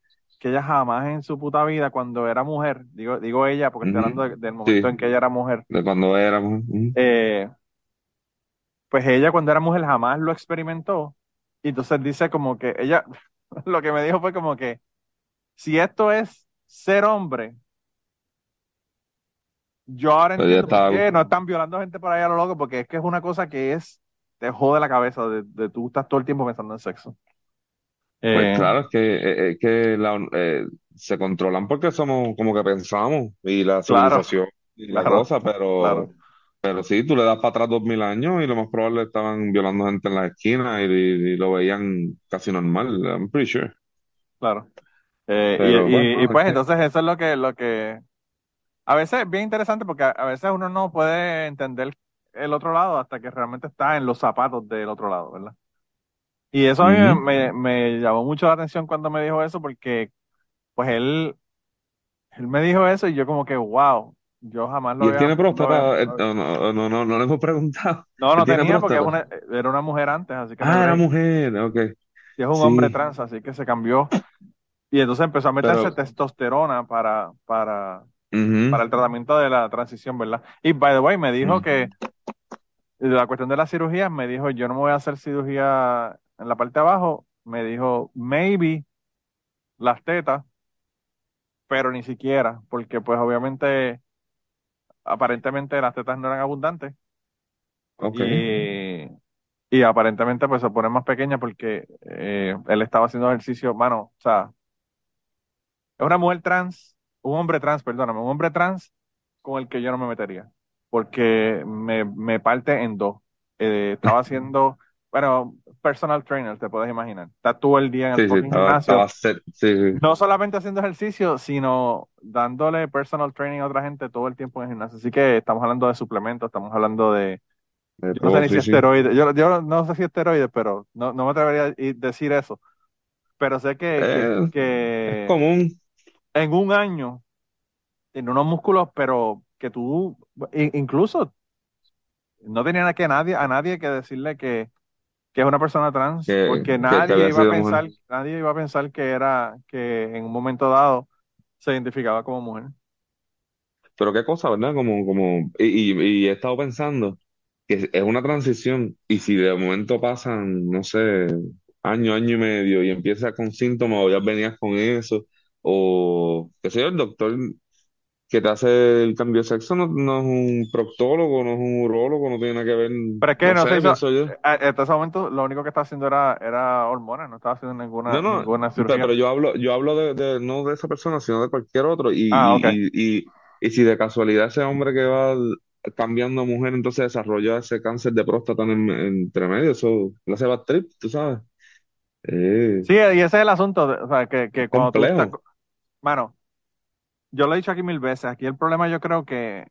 que ella jamás en su puta vida, cuando era mujer, digo, digo ella, porque estoy hablando de- del momento Sí, en que ella era mujer, de cuando éramos. ujú. eh, pues ella cuando era mujer jamás lo experimentó. Y entonces dice como que ella, lo que me dijo fue como que, si esto es ser hombre, yo ahora Pues entiendo por está. qué no están violando gente por ahí a lo loco, porque es que es una cosa que es, te jode la cabeza de, de tú estás todo el tiempo pensando en sexo. Pues Eh, claro, es que, eh, es que la- eh, se controlan porque somos como que pensamos y la claro, civilización y la claro, cosa, pero, claro. pero sí, tú le das para atrás dos mil años y lo más probable estaban violando gente en las esquinas y, y lo veían casi normal, I'm pretty sure. Claro. Eh, y, Pero y, bueno, y es pues entonces eso es lo que, lo que a veces es bien interesante porque a, a veces uno no puede entender el otro lado hasta que realmente está en los zapatos del otro lado, ¿verdad? Y eso a mí me, ujú. me, me llamó mucho la atención cuando me dijo eso porque pues él, él me dijo eso y yo como que, wow, yo jamás lo Y él había, tiene lo había- próstata, Eh, no, no, no, no, no le hemos preguntado. No, Él no tiene tenía porque es próstata. una, era una mujer antes, así que no Ah, era mujer, ok. Y es un hombre Sí, trans, así que se cambió. Y entonces empezó a meterse pero, testosterona para, para, para el tratamiento de la transición, ¿verdad? Y by the way, me dijo que de la cuestión de la cirugía, me dijo, yo no me voy a hacer cirugía en la parte de abajo. Me dijo, maybe las tetas, pero ni siquiera, porque pues obviamente, aparentemente las tetas no eran abundantes ok. y, y aparentemente pues se ponen más pequeñas porque eh, él estaba haciendo ejercicio, mano, o sea, es una mujer trans, un hombre trans, perdóname, un hombre trans con el que yo no me metería, porque me, me parte en dos. Eh, estaba haciendo, bueno, personal trainer, te puedes imaginar. Está todo el día en el Sí, sí, fucking estaba, gimnasio, estaba sí, no solamente haciendo ejercicio, sino dándole personal training a otra gente todo el tiempo en el gimnasio. Así que estamos hablando de suplementos, estamos hablando de, de yo no sé ni si esteroides, yo, yo no sé si esteroides, pero no, no me atrevería a decir eso. Pero sé que, que, Eh, es que común. en un año tiene unos músculos, pero que tú, incluso no tenía que nadie, a nadie que decirle que, que es una persona trans, que, porque que, que nadie iba a pensar, mujer. nadie iba a pensar que era, que en un momento dado se identificaba como mujer. Pero qué cosa, ¿verdad? Como, como, y, y, y he estado pensando que es una transición y si de momento pasan, no sé, año, año y medio y empiezas con síntomas o ya venías con eso, o qué sé yo, el doctor que te hace el cambio de sexo no, no es un proctólogo, no es un urólogo, no tiene nada que ver, Pero es que no no sé, hizo, yo. a- hasta ese momento lo único que estaba haciendo era, era hormonas, no estaba haciendo ninguna, No, no, ninguna cirugía. pero yo hablo, yo hablo de, de- no de esa persona, sino de cualquier otro. Y, Ah, ok. y, y, si de casualidad ese hombre que va cambiando a mujer, entonces desarrolla ese cáncer de próstata en, entre medio, eso le hace bad trip, tú sabes. Eh, Sí, y ese es el asunto, o sea, que, que cuando tú estás, complejo. mano, yo lo he dicho aquí mil veces, aquí el problema yo creo que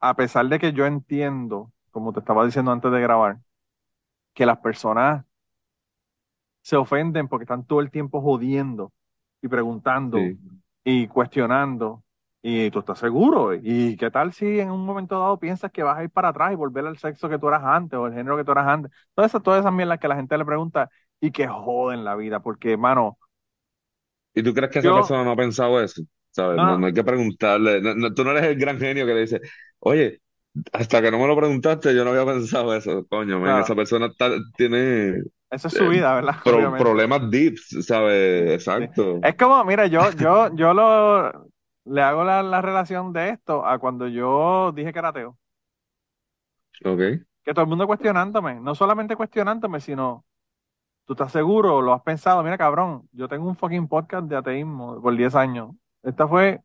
a pesar de que yo entiendo, como te estaba diciendo antes de grabar, que las personas se ofenden porque están todo el tiempo jodiendo y preguntando Sí. y cuestionando. Y tú estás seguro. ¿Y qué tal si en un momento dado piensas que vas a ir para atrás y volver al sexo que tú eras antes o el género que tú eras antes? Todas esas, todas esas mierdas que la gente le pregunta y que joden la vida. Porque, mano, ¿Y tú crees que esa Yo, persona no ha pensado eso? ¿Sabes? no, No, no no, hay que preguntarle. No- no- tú no eres el gran genio que le dice, oye, hasta que no me lo preguntaste, yo no había pensado eso. Coño, man, esa persona está- tiene esa es su eh, vida, ¿verdad? pro- problemas deep, ¿sabes? Sí. Exacto. Es como, mira, yo, yo, yo lo, le hago la, la relación de esto a cuando yo dije que era ateo. Ok. Que todo el mundo cuestionándome, no solamente cuestionándome, sino, ¿tú estás seguro? ¿Lo has pensado? Mira, cabrón, yo tengo un fucking podcast de ateísmo por 10 años. Esta fue,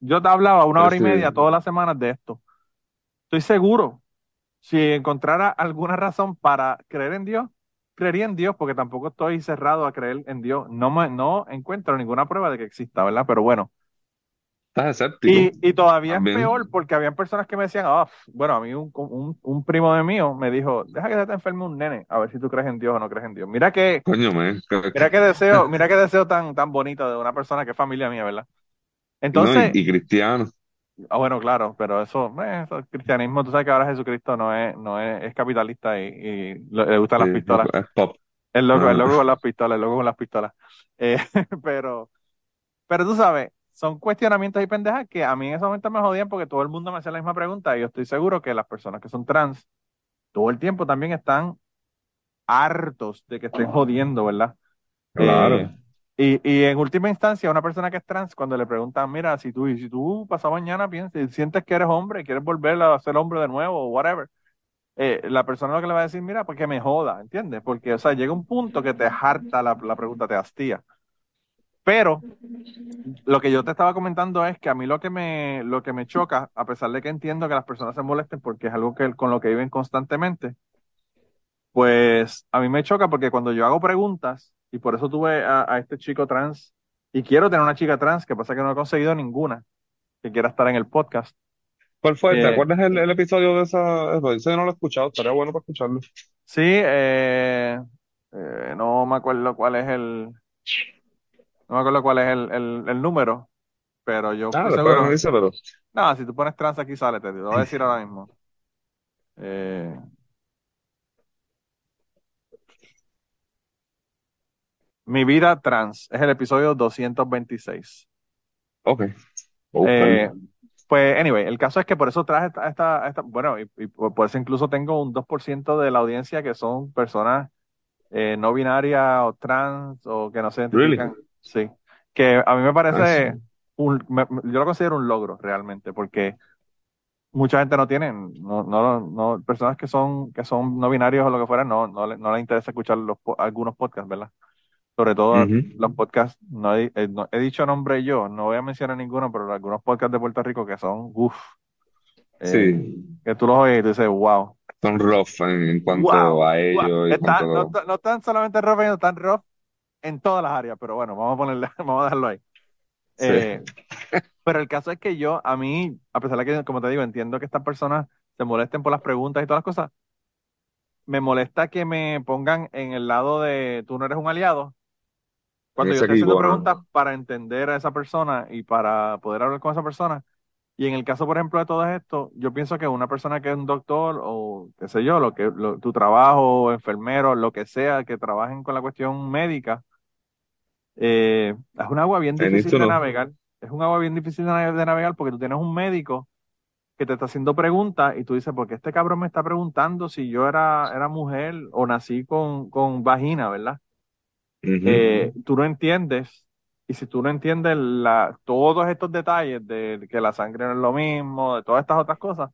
yo te hablaba una hora y media todas las semanas de esto. Estoy seguro. Si encontrara alguna razón para creer en Dios, creería en Dios, porque tampoco estoy cerrado a creer en Dios. No me, no encuentro ninguna prueba de que exista, ¿verdad? Pero bueno. Estás escéptico Y, y todavía es peor porque habían personas que me decían, ah, bueno, a mí un, un, un primo de mío me dijo, deja que se te enferme un nene, a ver si tú crees en Dios o no crees en Dios. Mira que, Coño, man. mira qué deseo, mira qué deseo tan, tan bonito de una persona que es familia mía, ¿verdad? No, Entonces, y, y cristiano. ah, bueno, claro, pero eso, eh, eso es cristianismo, tú sabes que ahora Jesucristo no es, no es, es capitalista y, y le gustan las Sí, pistolas. es pop. El loco, el Ah, loco con las pistolas, el loco con las pistolas. Eh, pero, pero tú sabes, son cuestionamientos y pendejas que a mí en ese momento me jodían porque todo el mundo me hacía la misma pregunta y yo estoy seguro que las personas que son trans todo el tiempo también están hartos de que estén jodiendo, ¿verdad? claro. Eh, y, y en última instancia, una persona que es trans, cuando le preguntan, mira, si tú, si tú pasado mañana piensas, sientes que eres hombre, quieres volver a ser hombre de nuevo o whatever, eh, la persona lo que le va a decir, mira, porque me joda, ¿entiendes? Porque, o sea, llega un punto que te harta la, la pregunta, te hastía. Pero lo que yo te estaba comentando es que a mí lo que me, lo que me choca, a pesar de que entiendo que las personas se molesten porque es algo que, con lo que viven constantemente, pues a mí me choca porque cuando yo hago preguntas, y por eso tuve a, a este chico trans, y quiero tener una chica trans, que pasa que no he conseguido ninguna que quiera estar en el podcast. ¿Cuál fue? ¿Te Eh, acuerdas el, el episodio de esa? Ese no lo he escuchado, estaría bueno para escucharlo. sí, eh, eh, no me acuerdo cuál es el, no me acuerdo cuál es el, el, el número, pero yo Ah, estoy después me seguro. dice, pero. No, si tú pones trans aquí sale, te lo voy a decir ahora mismo. Eh, Mi vida trans es el episodio 226. Ok. Eh, pues, anyway, el caso es que por eso traje esta, esta, esta- bueno, y, y por por eso incluso tengo un 2% de la audiencia que son personas eh, no binarias o trans o que no se Really? identifican. Sí, que a mí me Ah, sí. parece, un, me- yo lo considero un logro realmente, porque mucha gente no tiene, no, no, no, personas que son, que son no binarios o lo que fuera, no, no, le- no les interesa escuchar los, algunos podcasts, ¿verdad? Sobre todo los podcasts, no he, eh, no- he dicho nombre yo, no voy a mencionar ninguno, pero algunos podcasts de Puerto Rico que son, uff, Sí, que tú los oyes y tú dices, wow, son rough en, en cuanto wow, a ellos Está, cuanto no están solamente rough, no están rough en todas las áreas, pero bueno, vamos a ponerle, vamos a dejarlo ahí. Sí. Eh, pero el caso es que yo, a mí, a pesar de que, como te digo, entiendo que estas personas se molesten por las preguntas y todas las cosas, me molesta que me pongan en el lado de tú no eres un aliado, cuando yo estoy haciendo preguntas ¿no? para entender a esa persona y para poder hablar con esa persona. Y en el caso, por ejemplo, de todo esto, yo pienso que una persona que es un doctor o qué sé yo, lo que lo- tu trabajo, enfermero, lo que sea, que trabajen con la cuestión médica, eh, es un agua bien En difícil de navegar. Es un agua bien difícil de, nave- de navegar porque tú tienes un médico que te está haciendo preguntas y tú dices, ¿por qué este cabrón me está preguntando si yo era, era mujer o nací con, con vagina, ¿verdad? Eh, tú no entiendes, y si tú no entiendes la, todos estos detalles de que la sangre no es lo mismo, de todas estas otras cosas,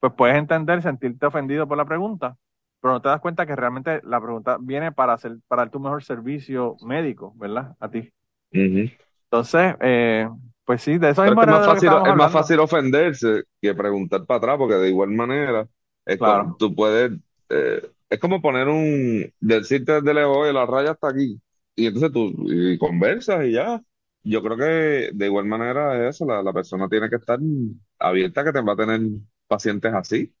pues puedes entender, sentirte ofendido por la pregunta, pero no te das cuenta que realmente la pregunta viene para hacer, para dar tu mejor servicio médico, ¿verdad? A ti. Entonces, eh, pues sí, de eso es más fácil, es más fácil ofenderse que preguntar para atrás, porque de igual manera es Claro, tú puedes, eh, es como poner un, decirte desde lejos, oye, la raya está aquí, y entonces tú y conversas y ya. Yo creo que de igual manera es eso, la, la persona tiene que estar abierta que te va a tener pacientes así.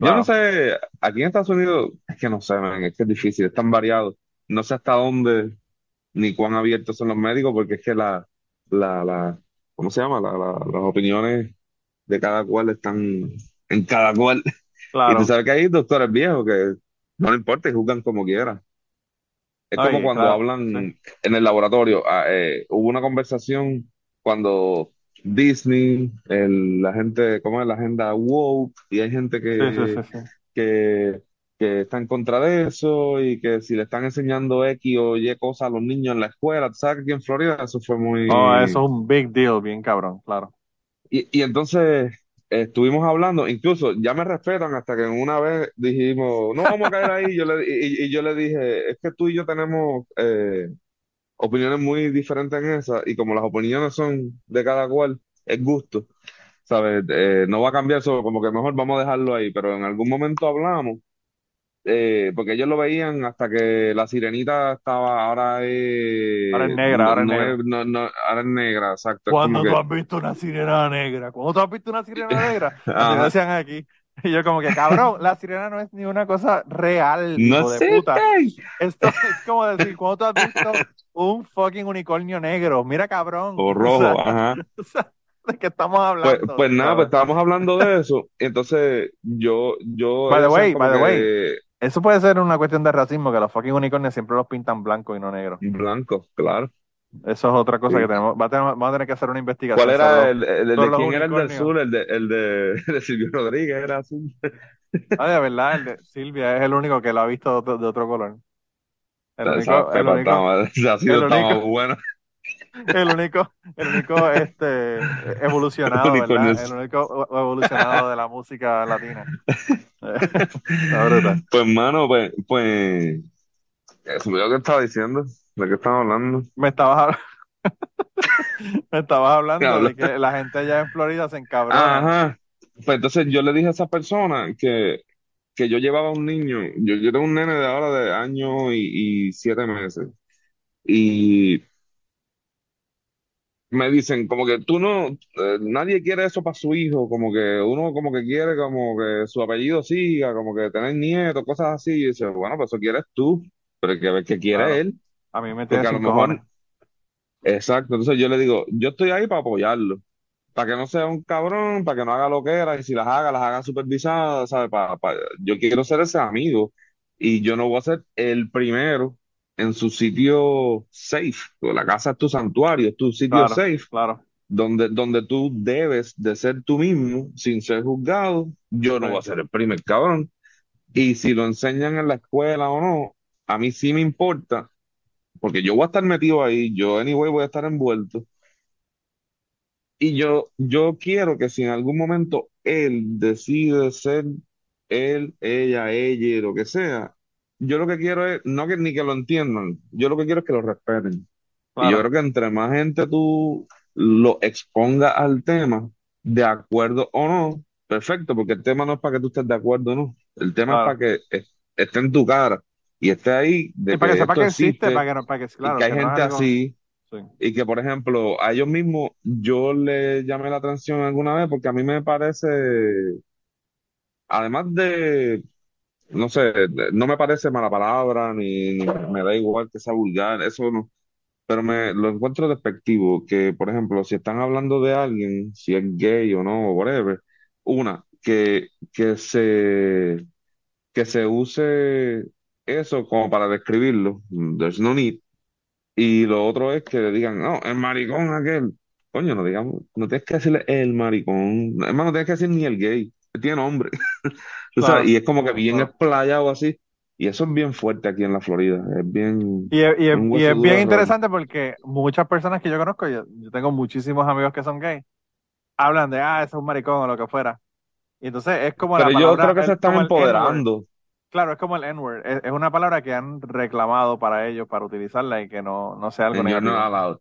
Yo no sé, aquí en Estados Unidos, es que no sé, man, es que es difícil, es tan variado. No sé hasta dónde ni cuán abiertos son los médicos, porque es que la, la, la, ¿cómo se llama? La, la- las opiniones de cada cual están en cada cual. Y tú claro. sabes que hay doctores viejos que no le importa y juzgan como quieran. Es como Oye, cuando claro, hablan en el laboratorio. ah, eh, hubo una conversación cuando Disney, el- la gente, ¿cómo es la agenda woke? Y hay gente sí, que, sí, sí. que, que está en contra de eso y que si le están enseñando X o Y cosas a los niños en la escuela, tú sabes que aquí en Florida eso fue Oh, eso muy... es un big deal, bien cabrón, claro. Y, y entonces eh, estuvimos hablando, incluso ya me respetan hasta que una vez dijimos, no vamos a caer ahí, yo le, y, y yo le dije, es que tú y yo tenemos eh, opiniones muy diferentes en esa y como las opiniones son de cada cual, es gusto, ¿sabes? Eh, no va a cambiar eso, como que mejor vamos a dejarlo ahí, pero en algún momento hablamos eh, porque ellos lo veían hasta que la sirenita estaba, ahora Ahora es es, negra, no, ahora es no negra. es, no, no, ahora es negra, exacto, es como ¿Cuándo tú que, has visto una sirena negra? ¿Cuándo tú has visto una sirena negra? Así ajá, decían aquí. Y yo como que, cabrón, la sirena no es ni una cosa real, no hijo de sé, puta. Esto es como decir, ¿cuándo tú has visto un fucking unicornio negro? Mira, cabrón. o O rojo, sea, ajá. o sea, ¿de qué estamos Pues, hablando? pues nada, pues estábamos hablando de eso, entonces yo, yo, By the way, by the way, que eso puede ser una cuestión de racismo, que los fucking unicornios siempre los pintan blanco y no negro. blanco, claro, Eso es otra cosa que tenemos. Va a tener- vamos a tener que hacer una ¿Cuál investigación sobre era los, el, el, el de quién era el del sur? El de, el de, de Silvio Rodríguez era azul. Ah, de verdad, el de Silvia es el único que lo ha visto de otro, de otro color. El único, el único, ha sido el único, buena. el único, el único este evolucionado, ¿verdad? El Unicornios. único e- evolucionado de la música latina. Pues, mano, pues, pues, eso es lo que estaba diciendo, de qué estaba hablando. Me estabas, hab- me estabas ¿Qué hablando de que la gente allá en Florida se encabrona. Ajá. Pues entonces yo le dije a esa persona que, que yo llevaba un niño, yo, yo tengo un nene de ahora de año y, y siete meses, y me dicen como que tú no, eh, nadie quiere eso para su hijo, como que uno como que quiere como que su apellido siga, como que tener nietos, cosas así, y dice, bueno, pues eso quieres tú, pero que qué quiere Claro. él, A mí me tiene porque a lo cojones. mejor, exacto, entonces yo le digo, yo estoy ahí para apoyarlo. para que no sea un cabrón, para que no haga lo que era, y si las haga, las haga supervisadas, ¿sabes? Pa- pa- yo quiero ser ese amigo, y yo no voy a ser el primero en su sitio safe, porque la casa es tu santuario, es tu sitio Claro, safe, claro. donde, donde tú debes de ser tú mismo, sin ser juzgado, yo no voy a Sí. ser el primer cabrón, y si lo enseñan en la escuela o no, a mí sí me importa, porque yo voy a estar metido ahí, yo anyway voy a estar envuelto, y yo, yo quiero que si en algún momento él decide ser él, ella, ella, lo que sea, yo lo que quiero es, no que ni que lo entiendan, yo lo que quiero es que lo respeten. Y yo Claro, creo que entre más gente tú lo expongas al tema, de acuerdo o no, perfecto, porque el tema no es para que tú estés de acuerdo o no, el tema es para claro. que es- esté en tu cara y esté ahí de para que que sepa que existe, existe para que no, para que, y que hay no gente así. Sí, y que, por ejemplo, a ellos mismos yo le llamé la atención alguna vez porque a mí me parece, además de, no sé, no me parece mala palabra, ni, ni me da igual que sea vulgar, eso no, pero me lo encuentro despectivo, que, por ejemplo, si están hablando de alguien, si es gay o no, o whatever, una, que, que se, que se use eso como para describirlo, there's no need. Y lo otro es que le digan, no, el maricón aquel. Coño, no digamos, no tienes que decirle el maricón. Es más, no tienes que decir ni el gay. Tiene nombre. Claro, y es como que bien claro. explayado así. Y eso es bien fuerte aquí en la Florida. Es bien, Y es, y es- un y hueso es duro bien de roer. interesante porque muchas personas que yo conozco, yo, yo tengo muchísimos amigos que son gays, hablan de, ah, ese es un maricón o lo que fuera. Y entonces es como la Pero yo palabra, creo que se están como el N-word. empoderando. Claro, es como el N-word. Es, es una palabra que han reclamado para ellos, para utilizarla y que no, no sea algo negativo. allowed.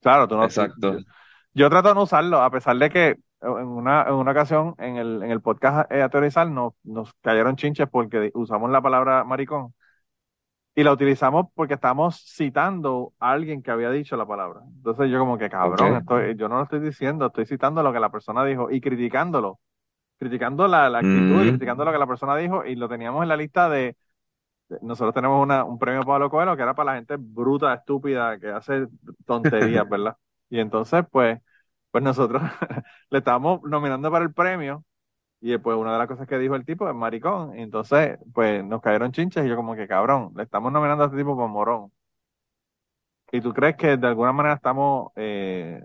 Claro, tú no, Exacto. yo, yo trato de no usarlo, a pesar de que en una, en una ocasión en el, en el podcast eh, a teorizar nos, nos cayeron chinches porque usamos la palabra maricón y la utilizamos porque estamos citando a alguien que había dicho la palabra. Entonces yo como que cabrón, estoy, yo no lo estoy diciendo, estoy citando lo que la persona dijo y criticándolo, criticando la, la actitud y Mm, criticando lo que la persona dijo y lo teníamos en la lista de, de- nosotros tenemos una, un premio Pablo Coelho que era para la gente bruta, estúpida, que hace tonterías, ¿verdad? Y entonces pues, pues nosotros le estábamos nominando para el premio Y después una de las cosas que dijo el tipo es maricón. Y entonces, pues nos cayeron chinches y yo como que cabrón, le estamos nominando a este tipo por morón. Y tú crees que de alguna manera estamos eh,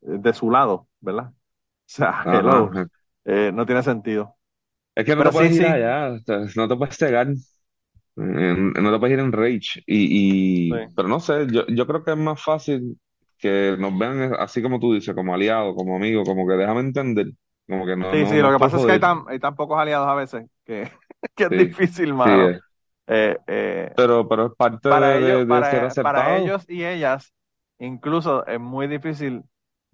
de su lado, ¿verdad? O sea, hello. Eh, no tiene sentido. Es que no Pero te puedes sí, ir sí, allá, o sea, no te puedes cegar, en- no te puedes ir en rage. Y, y, sí. pero no sé, yo, yo creo que es más fácil que nos vean así como tú dices, como aliados, como amigos, como que déjame entender, como que no, Sí, no, sí, no lo que pasa es que hay joder. tan, hay tan pocos aliados a veces que, que es Sí, difícil, sí, mano. es. Eh, eh, Pero, pero es parte para de, ellos, de, de ser para, para aceptado. ellos y ellas, incluso es muy difícil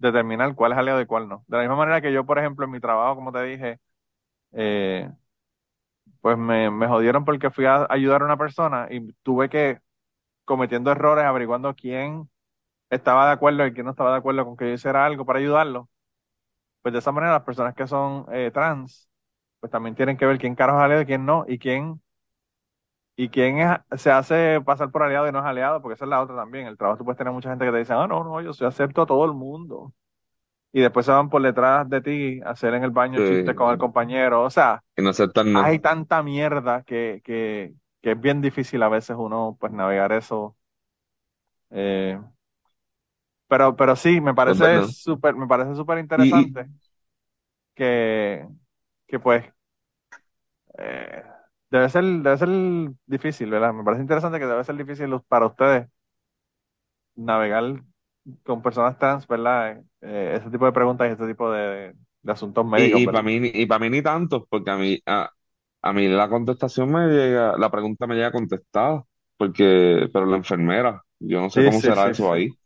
determinar cuál es aliado y cuál no. De la misma manera que yo, por ejemplo, en mi trabajo, como te dije, eh, pues me, me jodieron porque fui a ayudar a una persona y tuve que, cometiendo errores, averiguando quién estaba de acuerdo y quién no estaba de acuerdo con que yo hiciera algo para ayudarlo. Pues de esa manera las personas que son eh, trans, pues también tienen que ver quién carajo es aliado y quién no, y quién, y quién es- se hace pasar por aliado y no es aliado, porque esa es la otra también. El trabajo tú puedes tener mucha gente que te dice, ah, no, no, yo soy acepto a todo el mundo. Y después se van por detrás de ti a hacer en el baño chistes Sí, con el compañero. O sea, y no hay tanta mierda que, que, que es bien difícil a veces uno pues navegar eso. Eh, pero, pero sí, me Es parece súper, me parece súper Y, y, interesante que, que pues eh, debe ser, debe ser difícil, ¿verdad? Me parece interesante que debe ser difícil para ustedes navegar con personas trans, ¿verdad? Eh, ese tipo de preguntas y este tipo de, de asuntos médicos, y, para mí, ni- y para mí ni tanto, porque a mí, a, a mí la contestación me llega, la pregunta me llega contestada, porque, pero la enfermera, yo no sé Sí, cómo sí, será sí, eso sí. ahí.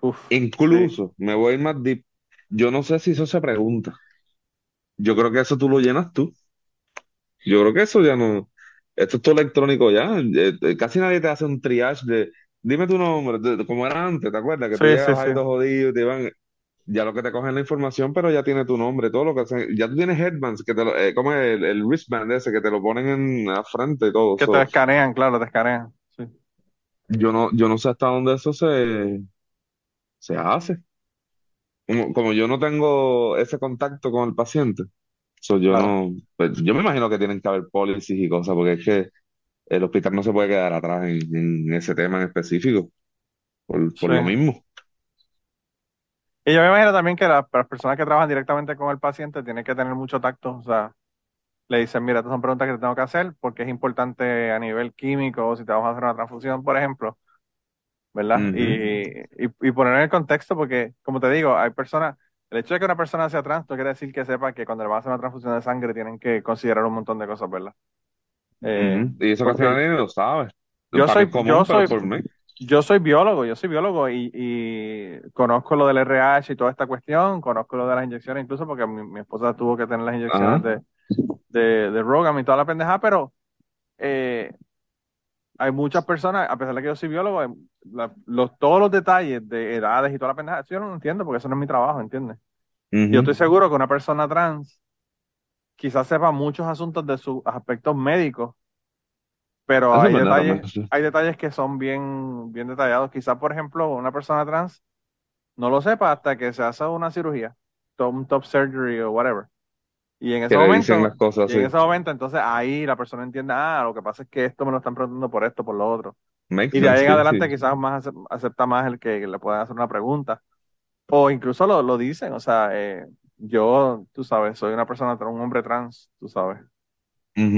Uf, sí. Incluso, me voy a ir más deep, yo no sé si eso se pregunta. Yo creo que eso tú lo llenas tú. Yo creo que eso ya no, esto es todo electrónico ya. Eh, eh, casi nadie te hace un triage de, dime tu nombre, de- de- como era antes, ¿te acuerdas? Que tú Sí, sí, llegabas sí. ahí todo jodido, y te iban, ya lo que te cogen la información, pero ya tiene tu nombre, todo lo que hacen, ya tú tienes headbands, que te lo, eh, como el, el wristband ese, que te lo ponen en la frente y todo. Que te So, escanean, claro, te escanean. Sí. yo no, yo no sé hasta dónde eso se, se hace. Como, como yo no tengo ese contacto con el paciente, so yo Claro. no, pues yo me imagino que tienen que haber policies y cosas, porque es que el hospital no se puede quedar atrás en, en ese tema en específico, por, Sí. lo mismo. Y yo me imagino también que la- las personas que trabajan directamente con el paciente tienen que tener mucho tacto. O sea, le dicen, mira, estas son preguntas que te tengo que hacer porque es importante a nivel químico, si te vamos a hacer una transfusión, por ejemplo, ¿verdad? Y, y, y poner en el contexto porque, como te digo, hay personas, el hecho de que una persona sea trans no quiere decir que sepa que cuando le van a hacer una transfusión de sangre tienen que considerar un montón de cosas, ¿verdad? Eh, Ujú. Y eso casi nadie lo sabe. yo soy, común, yo soy, yo soy biólogo, yo soy biólogo y, y conozco lo del RH y toda esta cuestión, conozco lo de las inyecciones, incluso porque mi, mi esposa tuvo que tener las inyecciones Ajá. de, de, de Rogaine y toda la pendejada, pero eh, hay muchas personas, a pesar de que yo soy biólogo, la- los, todos los detalles de edades y toda la pendejada, eso yo no lo entiendo porque eso no es mi trabajo, ¿entiendes? Yo estoy seguro que una persona trans quizás sepa muchos asuntos de sus aspectos médicos, pero hay detalles, hay detalles que son bien, bien detallados. Quizás, por ejemplo, una persona trans no lo sepa hasta que se hace una cirugía, to- un top surgery o whatever. Y en ese momento, las cosas y en ese momento, entonces ahí la persona entiende, ah, lo que pasa es que esto me lo están preguntando por esto, por lo otro. Makes Y de ahí en adelante sí. quizás más acep- acepta más el que le puedan hacer una pregunta. O incluso lo, lo dicen, o sea, eh, yo, tú sabes, soy una persona, un hombre trans, tú sabes.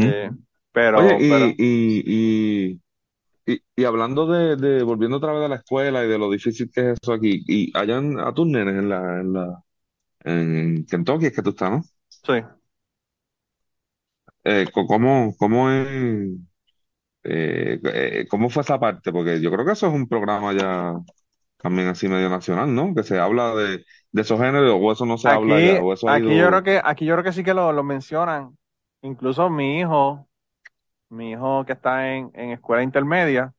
Eh, pero, Oye, pero, y, y, y, y, y hablando de, de, volviendo otra vez a la escuela y de lo difícil que es eso aquí, y allá en- a tus nenes en la, en la, en Kentucky es que tú estás, ¿no? Sí. Eh, co- ¿cómo, cómo es, eh, eh, cómo fue esa parte? Porque yo creo que eso es un programa ya también así medio nacional, ¿no? Que se habla de, de esos géneros, o eso no se habla Aquí, ya, o eso ha aquí yo creo ido. que, aquí yo creo que sí que lo, lo mencionan. Incluso mi hijo, mi hijo que está en, en escuela intermedia,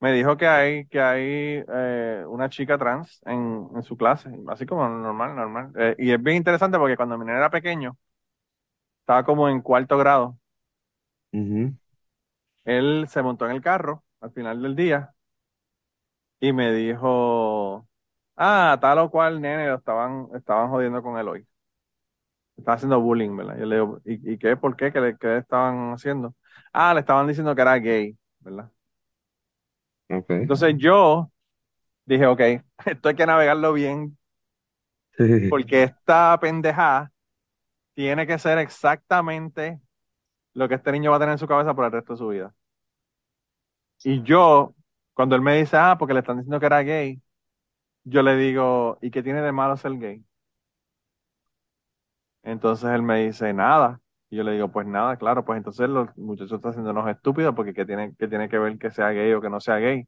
me dijo que hay, que hay eh, una chica trans en, en su clase, así como normal, normal. Eh, y es bien interesante porque cuando mi nene era pequeño, estaba como en cuarto grado, Ujú. él se montó en el carro al final del día y me dijo, ah, tal o cual nene lo estaban, estaban jodiendo con él hoy. estaba haciendo bullying, ¿verdad? Yo le digo, ¿y, y qué? ¿Por qué? ¿Qué le, qué le estaban haciendo? Ah, le estaban diciendo que era gay, ¿verdad? Ok. Entonces yo dije, ok, esto hay que navegarlo bien, porque esta pendejada tiene que ser exactamente lo que este niño va a tener en su cabeza por el resto de su vida. Y yo, cuando él me dice, ah, porque le están diciendo que era gay, yo le digo, ¿y qué tiene de malo ser gay? Entonces él me dice, nada. Y yo le digo, pues nada, claro, pues entonces los muchachos están haciéndonos estúpidos porque ¿qué tiene, tiene que ver que sea gay o que no sea gay?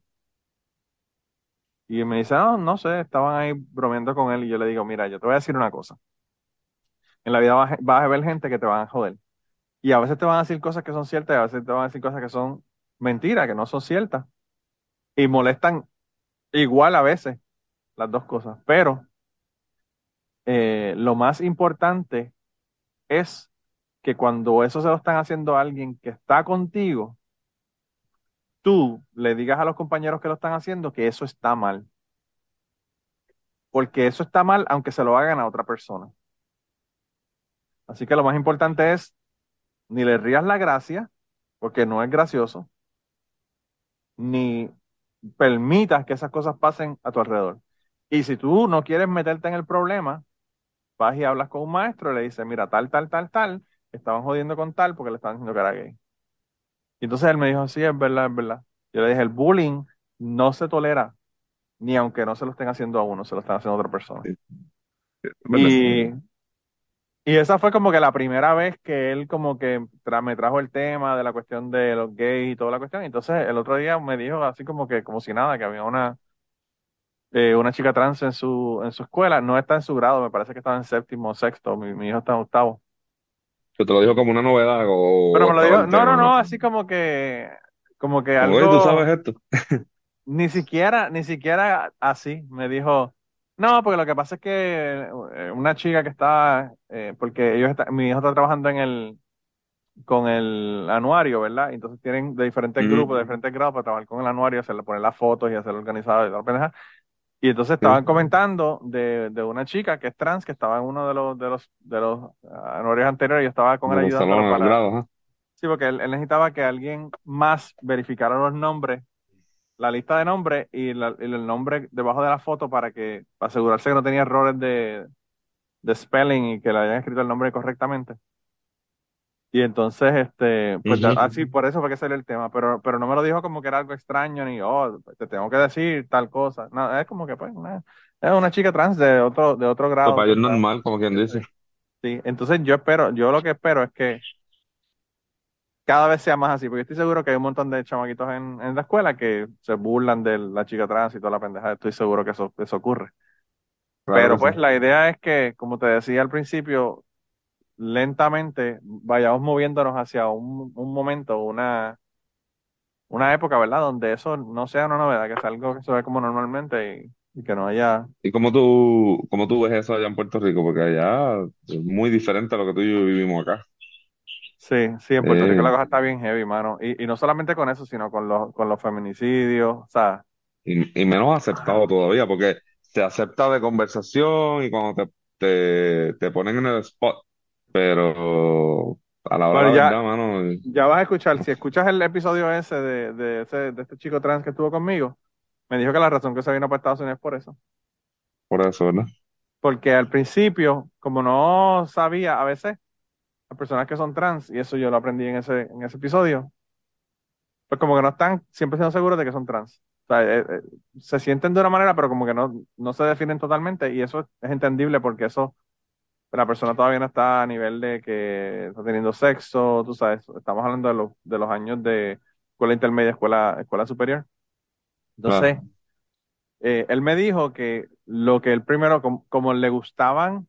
Y me dice, no, no sé, estaban ahí bromeando con él y yo le digo, mira, yo te voy a decir una cosa. En la vida vas, a- ver gente que te van a joder. Y a veces te van a decir cosas que son ciertas y a veces te van a decir cosas que son mentiras, que no son ciertas. Y molestan igual a veces las dos cosas. Pero eh, lo más importante es que cuando eso se lo están haciendo a alguien que está contigo, tú le digas a los compañeros que lo están haciendo que eso está mal. Porque eso está mal aunque se lo hagan a otra persona. Así que lo más importante es ni le rías la gracia, porque no es gracioso, ni permitas que esas cosas pasen a tu alrededor. Y si tú no quieres meterte en el problema, vas y hablas con un maestro y le dices, mira, tal, tal, tal, tal, estaban jodiendo con tal porque le estaban diciendo que era gay. Y entonces él me dijo, sí, es verdad, es verdad. Yo le dije, el bullying no se tolera, ni aunque no se lo estén haciendo a uno, se lo están haciendo a otra persona. Sí. Y, y esa fue como que la primera vez que él como que tra- me trajo el tema de la cuestión de los gays y toda la cuestión. Entonces el otro día me dijo así como que, como si nada, que había una, eh, una chica trans en su, en su escuela. No está en su grado, me parece que estaba en séptimo o sexto. Mi, mi hijo está en octavo. Que te lo dijo como una novedad o Pero me lo dijo, no, no, no, así como que, como que "Oye, ¿tú algo, sabes esto? ni siquiera, ni siquiera así. Me dijo, no, porque lo que pasa es que eh, una chica que está, eh, porque ellos está- mi hijo está trabajando en el, con el anuario, ¿verdad? Entonces tienen de diferentes Mm. grupos, de diferentes grados para trabajar con el anuario, hacerle poner las fotos y hacerlo organizado y toda. Y entonces estaban comentando de, de una chica que es trans, que estaba en uno de los, de los, de los anuarios anteriores y yo estaba con él los para, grados, ¿ah? Sí, porque él, él necesitaba que alguien más verificara los nombres, la lista de nombres y, la- y el nombre debajo de la foto para que para asegurarse que no tenía errores de, de spelling y que le hayan escrito el nombre correctamente. Y entonces, este, pues Ujú. así, por eso fue que salió el tema, pero, pero no me lo dijo como que era algo extraño, ni, oh, te tengo que decir tal cosa. No, es como que, pues, una, es una chica trans de otro, de otro grado. para normal, como quien dice. Sí, entonces yo espero, yo lo que espero es que cada vez sea más así, porque estoy seguro que hay un montón de chamaquitos en, en la escuela que se burlan de la chica trans y toda la pendeja, estoy seguro que eso, eso ocurre. Claro Pero pues sí. la idea es que, como te decía al principio, lentamente vayamos moviéndonos hacia un, un momento, una, una época, ¿verdad? Donde eso no sea una novedad, que sea algo que se ve como normalmente y, y que no haya... ¿Y cómo tú, cómo tú ves eso allá en Puerto Rico? Porque allá es muy diferente a lo que tú y yo vivimos acá. Sí, sí, en Puerto Rico la Eh, cosa está bien heavy, mano. Y, y no solamente con eso, sino con los, con los feminicidios, o sea... y, y menos aceptado todavía, porque se acepta de conversación y cuando te, te, te ponen en el spot, pero a la hora Bueno, de la ya, verdad, mano, ya vas a escuchar, si escuchas el episodio ese de, de, ese, de este chico trans que estuvo conmigo, me dijo que la razón que se vino para Estados Unidos es por eso. por eso, ¿verdad? Porque al principio, como no sabía, a veces las personas que son trans, y eso yo lo aprendí en ese, en ese episodio, pues como que no están 100% seguros de que son trans. O sea, eh, eh, se sienten de una manera, pero como que no, no se definen totalmente, y eso es entendible porque eso, la persona todavía no está a nivel de que está teniendo sexo, tú sabes, estamos hablando de los, de los años de escuela intermedia, escuela, escuela superior. Entonces, Claro. eh, él me dijo que lo que él primero, com- como le gustaban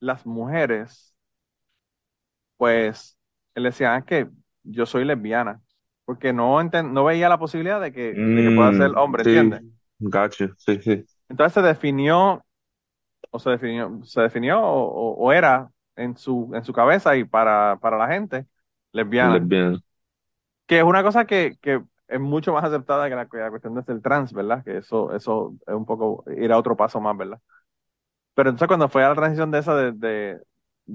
las mujeres, pues él decía, "Ah, es que yo soy lesbiana, porque no, no veía la posibilidad de que, de que pueda ser Mm, hombre, sí, ¿entiendes? gacho, sí, sí, Entonces se definió, o se definió, se definió o, o- o era en su, en su cabeza y para, para la gente lesbiana, lesbiana. que es una cosa que, que es mucho más aceptada que la, que la cuestión de ser trans, ¿verdad? Que eso, eso es un poco ir a otro paso más, ¿verdad? Pero entonces cuando fue a la transición de esa de, de,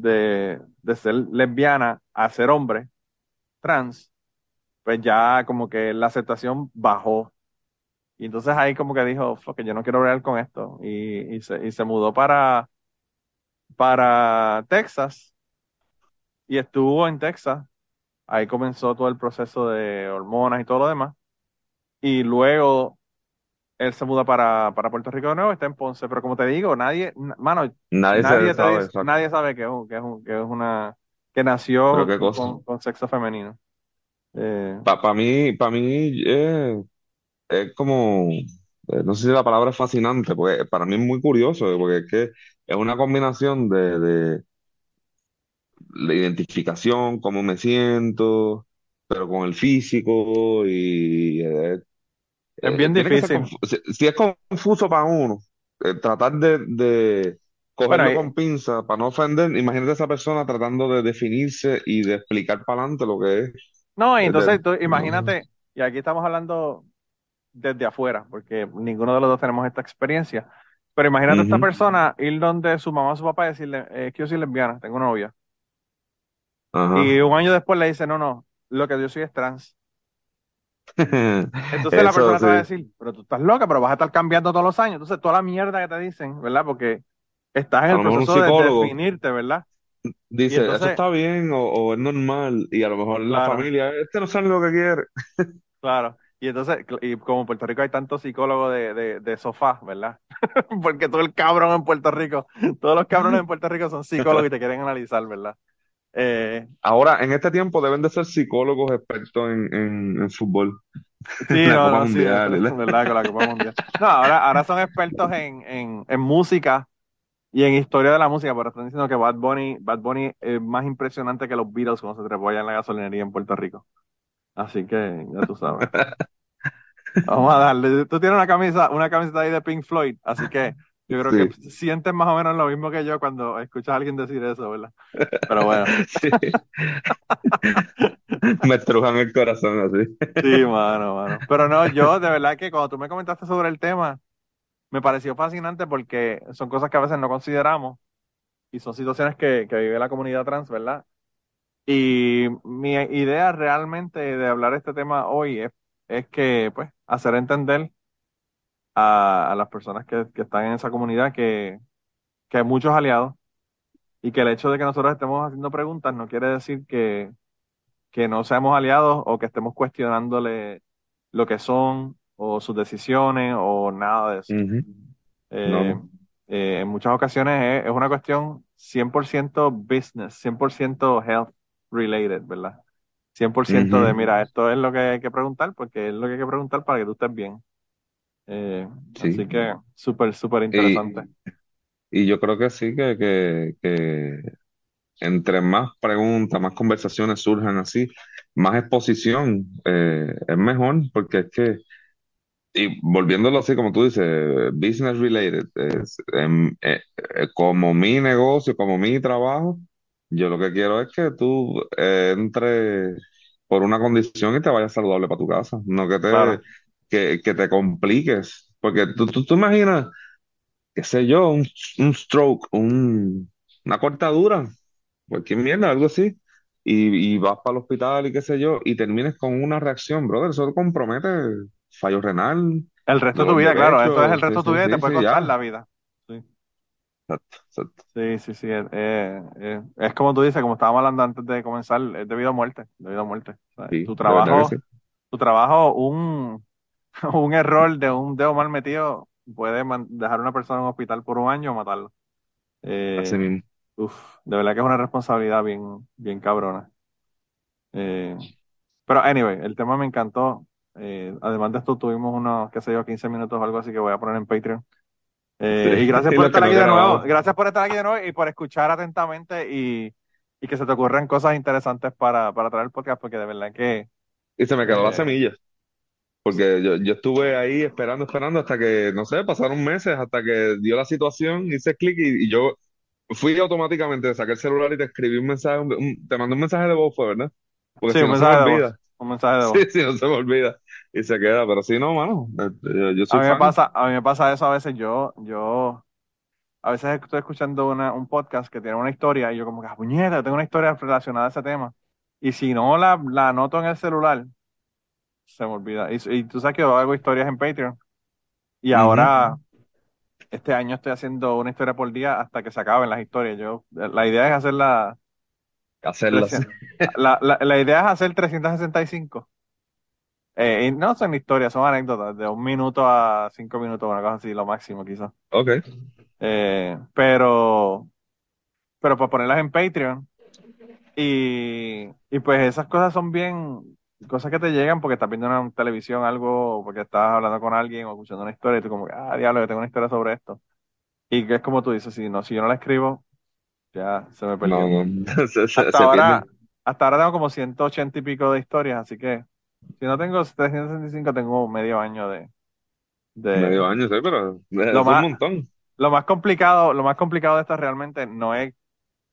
de, de ser lesbiana a ser hombre trans, pues ya como que la aceptación bajó. Y entonces ahí como que dijo, fuck, yo no quiero bregar con esto. Y, y se, y se mudó para, para Texas y estuvo en Texas. Ahí comenzó todo el proceso de hormonas y todo lo demás. Y luego él se muda para, para Puerto Rico de nuevo, está en Ponce. Pero como te digo, nadie, na- mano, Nadie nadie sabe, dice- exacto. nadie sabe que es, un- que es, un- que es una, que nació con, con sexo femenino. Eh, Para mí, para mí eh, es como, eh, no sé si la palabra es fascinante, porque para mí es muy curioso, porque es que es una combinación de, de la identificación, cómo me siento, pero con el físico y eh, es bien eh, ser difícil. si, si es confuso para uno, eh, tratar de, de cogerlo con pinza para no ofender, imagínate a esa persona tratando de definirse y de explicar para adelante lo que es. No, y Eh, entonces tú imagínate, y aquí estamos hablando desde afuera, porque ninguno de los dos tenemos esta experiencia, pero imagínate a esta persona ir donde su mamá o su papá y decirle, es que yo soy lesbiana, tengo novia. Ajá. Y un año después le dice, no, no, lo que yo soy es trans. Entonces la persona te va a decir, pero tú estás loca, pero vas a estar cambiando todos los años. Entonces toda la mierda que te dicen, ¿verdad? Porque estás en el proceso de definirte, ¿verdad? dice, entonces- eso está bien o, o es normal, y a lo mejor la familia, este no sabe lo que quiere. Claro. Y entonces, y como en Puerto Rico hay tantos psicólogos de, de, de sofá, ¿verdad? Porque todo el cabrón en Puerto Rico, todos los cabrones en Puerto Rico son psicólogos y te quieren analizar, ¿verdad? Eh, Ahora, en este tiempo deben de ser psicólogos expertos en, en, en fútbol. sí, La no, Copa no, Mundial, ¿verdad? verdad, con la Copa Mundial. No, ahora, ahora son expertos en, en, en música y en historia de la música, pero están diciendo que Bad Bunny, Bad Bunny es más impresionante que los Beatles cuando se trepó allá en la gasolinería en Puerto Rico. Así que ya tú sabes. Vamos a darle. Tú tienes una camisa, una camiseta ahí de Pink Floyd, así que yo creo Sí. que sientes más o menos lo mismo que yo cuando escuchas a alguien decir eso, ¿verdad? Pero bueno, Sí. Me estrujan el corazón así. sí, mano, mano. Pero no, yo de verdad que cuando tú me comentaste sobre el tema, me pareció fascinante porque son cosas que a veces no consideramos y son situaciones que, que vive la comunidad trans, ¿verdad? Y mi idea realmente de hablar este tema hoy es, es que, pues, hacer entender a, a las personas que, que están en esa comunidad que, que hay muchos aliados y que el hecho de que nosotros estemos haciendo preguntas no quiere decir que, que no seamos aliados o que estemos cuestionándole lo que son o sus decisiones o nada de eso. Ujú. Eh, No. eh, en muchas ocasiones es, es una cuestión 100% business, 100% health related, ¿verdad? 100% de, Ujú. mira, esto es lo que hay que preguntar porque es lo que hay que preguntar para que tú estés bien. Eh, Sí. Así que súper, súper interesante. Y, y yo creo que sí, que, que, que entre más preguntas, más conversaciones surjan así, más exposición eh, es mejor, porque es que, y volviéndolo así como tú dices, business related, es, em, eh, eh, como mi negocio, como mi trabajo, yo lo que quiero es que tú entres por una condición y te vayas saludable para tu casa, no que te, Claro. Que, que te compliques, porque tú, tú, tú imaginas, qué sé yo, un, un stroke, un, una cortadura, cualquier mierda, algo así, y, y vas para el hospital y qué sé yo, y termines con una reacción, brother, eso compromete fallo renal, El resto de tu vida, claro, esto es el resto de tu vida y te puede costar ya. la vida. Sí, Exacto, exacto. sí, sí, sí, es, es- es- como tú dices, como estábamos hablando antes de comenzar, es debido a muerte, debido a muerte. O sea, Sí, tu trabajo, tu trabajo, un, un error de un dedo mal metido puede dejar a una persona en un hospital por un año o matarlo. Eh, Así mismo. uf, de verdad que es una responsabilidad bien, bien cabrona. Eh, pero anyway, el tema me encantó. Eh, además de esto, tuvimos unos, qué sé yo, 15 minutos o algo así que voy a poner en Patreon. Eh, Sí. y gracias por estar aquí de nuevo. Gracias por estar aquí de nuevo y por escuchar atentamente y, y que se te ocurran cosas interesantes para, para traer el podcast, porque de verdad que Y se me quedó la Eh, semilla. Porque yo, yo estuve ahí esperando, esperando hasta que, no sé, pasaron meses, hasta que dio la situación, hice clic y, y yo fui automáticamente, saqué el celular y te escribí un mensaje, un- un- te mandé un mensaje de voz, fue, ¿verdad? Porque sí, si un no se me mensaje de voz. olvida. Un mensaje de voz. Sí, sí, no se me olvida. Y se queda, pero sí, no, mano. Yo, yo A soy mí me fan. pasa, a mí me pasa eso a veces. Yo, yo, a veces estoy escuchando una, un podcast que tiene una historia y yo como que, ah, puñeta, tengo una historia relacionada a ese tema. Y si no la, la anoto en el celular, se me olvida. Y, y tú sabes que yo hago historias en Patreon. Y ahora, este año estoy haciendo una historia por día hasta que se acaben las historias. Yo, la idea es hacerla Hacerlas. la, la, la idea es hacer 365. Eh, y no son historias, son anécdotas de un minuto a cinco minutos, una cosa así, lo máximo quizás. Ok. Eh, pero, pero para ponerlas en Patreon. Y, y pues esas cosas son bien, cosas que te llegan porque estás viendo una televisión algo, porque estás hablando con alguien o escuchando una historia y tú como, ah, diablo, yo tengo una historia sobre esto. Y que es como tú dices, si no, si yo no la escribo, ya se me perdió. No, no. Se, se- Hasta se ahora, hasta ahora tengo como 180 y pico de historias, así que si no tengo 365, tengo medio año de, de... Medio año, sí, pero es Lo un más- montón. Lo más complicado, lo más complicado de esto realmente no es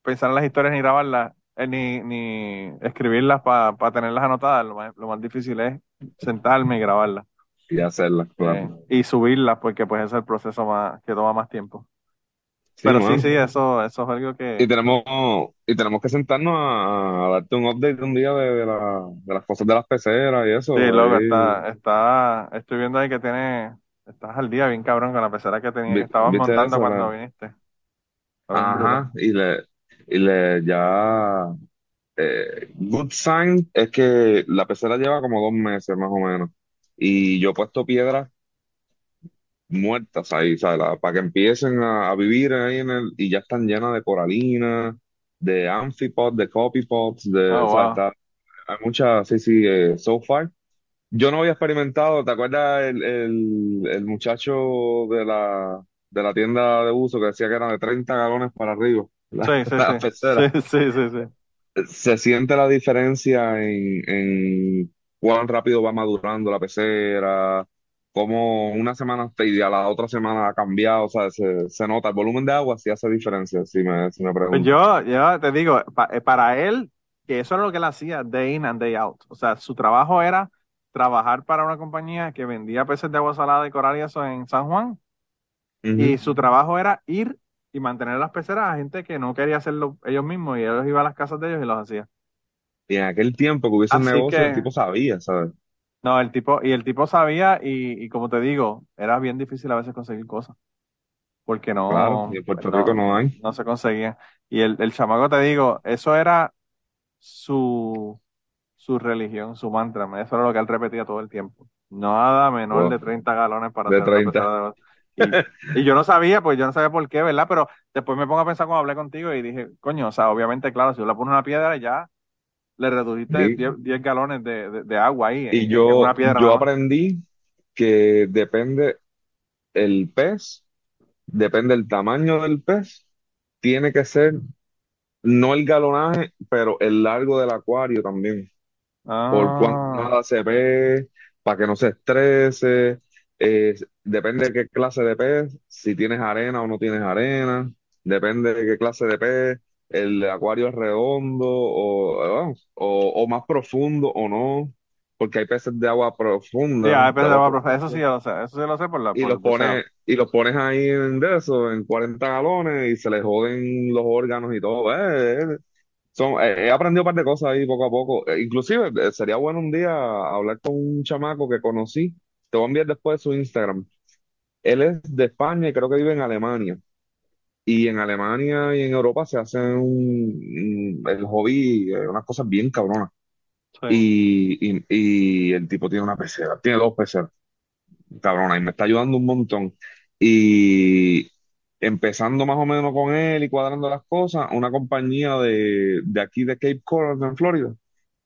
pensar en las historias ni grabarlas, eh, ni, ni escribirlas para tenerlas anotadas. Lo más, lo más difícil es sentarme y grabarlas Y hacerlas, eh, claro. y subirlas, porque pues ese es el proceso más que toma más tiempo. Sí, Pero sí, sí, eso, eso es algo Y que... tenemos, y tenemos que sentarnos a, a darte un update un día de, de, la- de las cosas de las peceras y eso. Sí, loco, ahí. está, está, estoy viendo ahí que tiene, estás al día bien cabrón con la pecera que tenía, que estabas ¿viste montando eso? cuando viniste. Ajá, y le, y le ya, eh, good sign es que la pecera lleva como dos meses más o menos. Y yo he puesto piedras muertas ahí, ¿sabes? La- para que empiecen a, a vivir ahí en el, y ya están llenas de coralina, de amphipods, de copypods, de, Oh, o sea, wow. está, hay muchas, sí, sí, eh, so far. Yo no había experimentado, ¿te acuerdas el, el, el muchacho de la, de la tienda de uso que decía que eran de 30 galones para arriba? La, Sí, sí, la sí, pecera. sí, sí, sí. Se siente la diferencia en, en cuán rápido va madurando la pecera, cómo una semana está y a la otra semana ha cambiado, o sea, se, se nota, el volumen de agua sí hace diferencia, si me, si me Pues preguntas. yo, yo te digo, pa- eh, para él, que eso era lo que él hacía day in and day out. O sea, su trabajo era trabajar para una compañía que vendía peces de agua salada y coral y eso en San Juan. Y su trabajo era ir y mantener las peceras a gente que no quería hacerlo ellos mismos y ellos iban a las casas de ellos y los hacía. Y en aquel tiempo que hubiese un negocio, el tipo sabía, ¿sabes? No, el tipo, y el tipo sabía, y, y como te digo, era bien difícil a veces conseguir cosas. Porque no, Claro, y en Puerto Rico no hay. no se conseguía. Y el, el chamaco, te digo, eso era su, su religión, su mantra. Eso era lo que él repetía todo el tiempo. Nada menor Wow. de 30 galones para De hacer una 30. Y, y yo no sabía, pues yo no sabía por qué, ¿verdad? Pero después me pongo a pensar cuando hablé contigo y dije, coño, o sea, obviamente, claro, si yo le pones una piedra ya le redujiste Sí. 10, 10 galones de, de- de agua ahí. Y en yo, una piedra yo más. aprendí que depende el pez, depende el tamaño del pez, tiene que ser no el galonaje, pero el largo del acuario también. Por cuánto Ah, nada se ve, para que no se estrese. Eh, depende de qué clase de pez, si tienes arena o no tienes arena. Depende de qué clase de pez. El acuario es redondo o, eh, o, o más profundo o no. Porque hay peces de agua profunda. sí, hay de peces de agua agua profunda, eso sí yo lo sé, eso sí lo sé por la, y por los el buceo. pones, y los pones ahí en de eso, en 40 galones, y se les joden los órganos y todo. Eh, eh, son, eh, he aprendido un par de cosas ahí poco a poco. Eh, inclusive, sería bueno un día hablar con un chamaco que conocí. Te voy a enviar después su Instagram. Él es de España y creo que vive en Alemania. Y en Alemania y en Europa se hacen un, un- el hobby, eh, unas cosas bien cabronas. Sí. Y, y, y el tipo tiene una pecera, tiene dos peceras cabrona, y me está ayudando un montón. Y empezando más o menos con él y cuadrando las cosas, una compañía de, de aquí de Cape Coral, en Florida,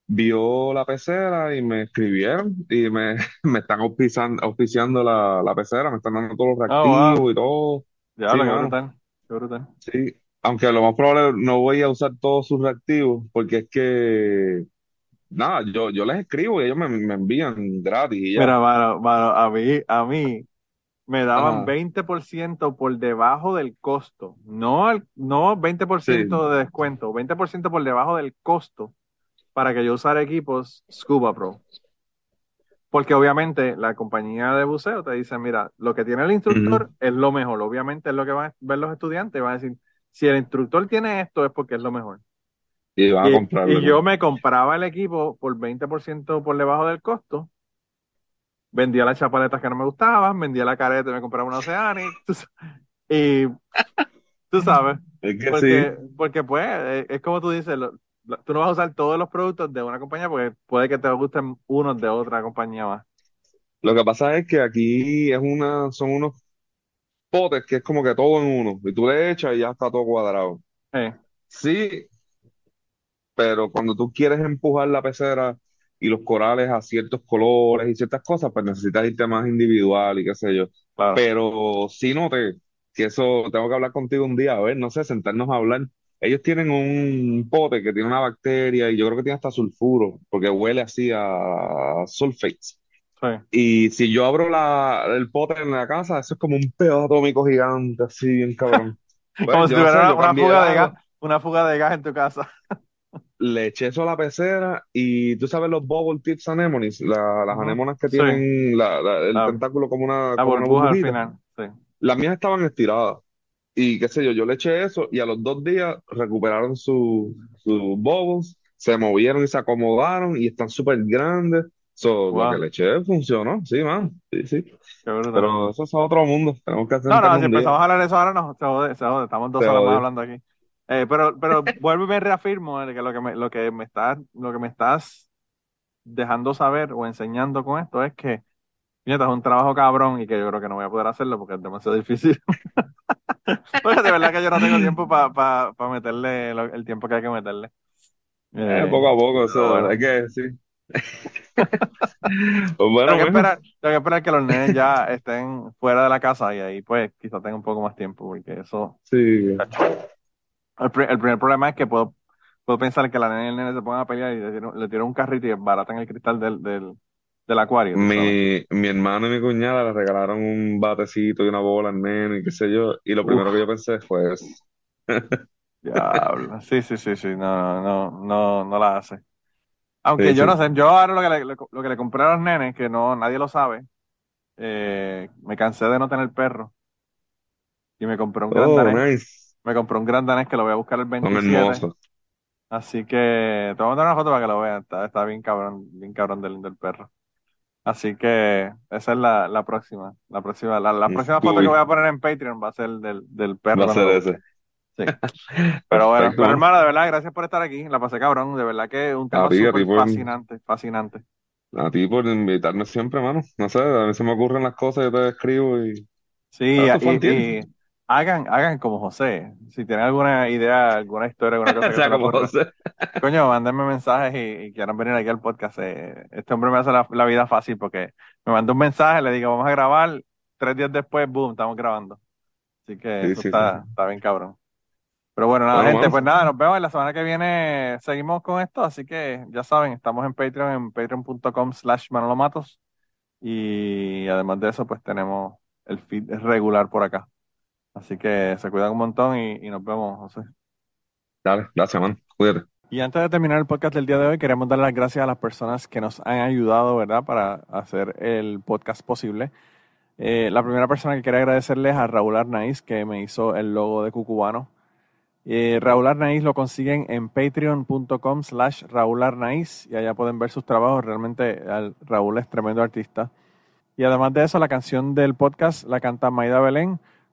vio la pecera y me escribieron y me, me están auspiciando, auspiciando la, la pecera, me están dando todos los wow. reactivos y todo. Ya, Sí, lo que brutal, qué brutal. Sí, aunque lo más probable no voy a usar todos sus reactivos porque es que, nada, yo, yo les escribo y ellos me, me envían gratis y ya. Mira, mano, mano, a mí, a mí me daban Ajá. 20% por debajo del costo, no, el, no 20% de descuento, 20% por debajo del costo para que yo usara equipos Scuba Pro. Porque obviamente la compañía de buceo te dice, mira, lo que tiene el instructor es lo mejor. Obviamente es lo que van a ver los estudiantes van a decir, si el instructor tiene esto es porque es lo mejor. Y van a Y, comprarlo. y yo me compraba el equipo por 20% por debajo del costo. Vendía las chapaletas que no me gustaban, vendía la careta y me compraba una Oceanic. Y tú sabes, Es que porque, sí. porque pues eh, es como tú dices, lo- tú no vas a usar todos los productos de una compañía porque puede que te gusten unos de otra compañía más. Lo que pasa es que aquí es una, son unos potes que es como que todo en uno. Y tú le echas y ya está todo cuadrado. Eh, Sí, pero cuando tú quieres empujar la pecera y los corales a ciertos colores y ciertas cosas, pues necesitas irte más individual y qué sé yo. claro. Pero sí noté que eso, tengo que hablar contigo un día, a ver, no sé, sentarnos a hablar. Ellos tienen un pote que tiene una bacteria y yo creo que tiene hasta sulfuro, porque huele así a sulfates. Sí. Y si yo abro la, el pote en la casa, eso es como un pedo atómico gigante, así bien cabrón. Pues Como si yo no sé, tuviera una fuga de gas, una fuga de gas en tu casa. le eché eso a la pecera y tú sabes los bubble tips anemones, la- las anémonas que Sí, tienen la- la- el tentáculo como una, la como una burbuja al final. Sí. Las mías estaban estiradas. Y qué sé yo, yo le eché eso y a los dos días recuperaron su- sus bubbles, se movieron y se acomodaron y están súper grandes. So, lo que le eché funcionó, sí, man, sí, sí. Pero eso es otro mundo, tenemos que No, no, sentarnos si empezamos a hablar de eso ahora, no, se jode, se jode. Estamos dos horas más hablando aquí. Eh, pero, pero vuelvo y me reafirmo eh, que lo que me, lo que me estás, lo que me estás dejando saber o enseñando con esto es que, fíjate, es un trabajo cabrón y que yo creo que no voy a poder hacerlo porque es demasiado difícil. Porque de verdad que yo no tengo tiempo para meterle lo- el tiempo que hay que meterle. Eh, Eh, poco a poco, eso, bueno. hay que, sí. Pues Tengo bueno, que mijo, esperar, tengo que esperar que los nenes ya estén fuera de la casa y ahí pues quizás tenga un poco más tiempo porque eso, sí. El, el primer problema es que puedo, puedo pensar que la nena y el nene se pongan a pelear y le tiro, le tiro un carrito y baratan el cristal del, del, del acuario. Mi, mi hermano y mi cuñada le regalaron un batecito y una bola al nene y qué sé yo, y lo primero que yo pensé fue eso. diablo. Sí, sí, sí, sí, no, no, no, no, no la hace. Aunque Sí, yo sí. no sé, yo ahora lo que le, lo, que le compré a los nenes, que no, nadie lo sabe, eh, me cansé de no tener perro y me compré un gran Oh, danés, nice. me compré un gran danés que lo voy a buscar el Son 27. hermosos. Así que te voy a mandar una foto para que lo vean. Está, está bien cabrón, bien cabrón del, del perro. Así que esa es la, la próxima. La próxima, la, la próxima foto que voy a poner en Patreon va a ser del, del perro va a ser ese. Sí. Pero bueno, pero man. hermano, de verdad, gracias por estar aquí. La pasé cabrón. De verdad que un tema ti, por, fascinante, fascinante. a ti por invitarme siempre, mano. No sé, a mí se me ocurren las cosas, yo te escribo y Sí, y, y hagan, hagan como José. Si tienen alguna idea, alguna historia, alguna cosa O que sea, como José. coño, mándenme mensajes y, y quieran venir aquí al podcast. eh, este hombre me hace la, la vida fácil porque me manda un mensaje, le digo, vamos a grabar. Tres días después, boom, estamos grabando. Así que Sí, eso sí, sí. está, está bien cabrón. Pero bueno, nada, Bueno, gente, pues nada, nos vemos. La semana que viene seguimos con esto. Así que ya saben, estamos en Patreon, en patreon.com slash Manolo Matos. Y además de eso, pues tenemos el feed regular por acá. Así que se cuidan un montón y, y nos vemos, José. Dale, gracias, man. Cuídate. Y antes de terminar el podcast del día de hoy, queremos dar las gracias a las personas que nos han ayudado, ¿verdad?, para hacer el podcast posible. Eh, la primera persona que quería agradecerles a Raúl Arnaiz, que me hizo el logo de Cucubano. Eh, Raúl Arnaiz lo consiguen en patreon.com slash Raúl Arnaiz y allá pueden ver sus trabajos. Realmente Raúl es tremendo artista. Y además de eso, la canción del podcast la canta Maida Belén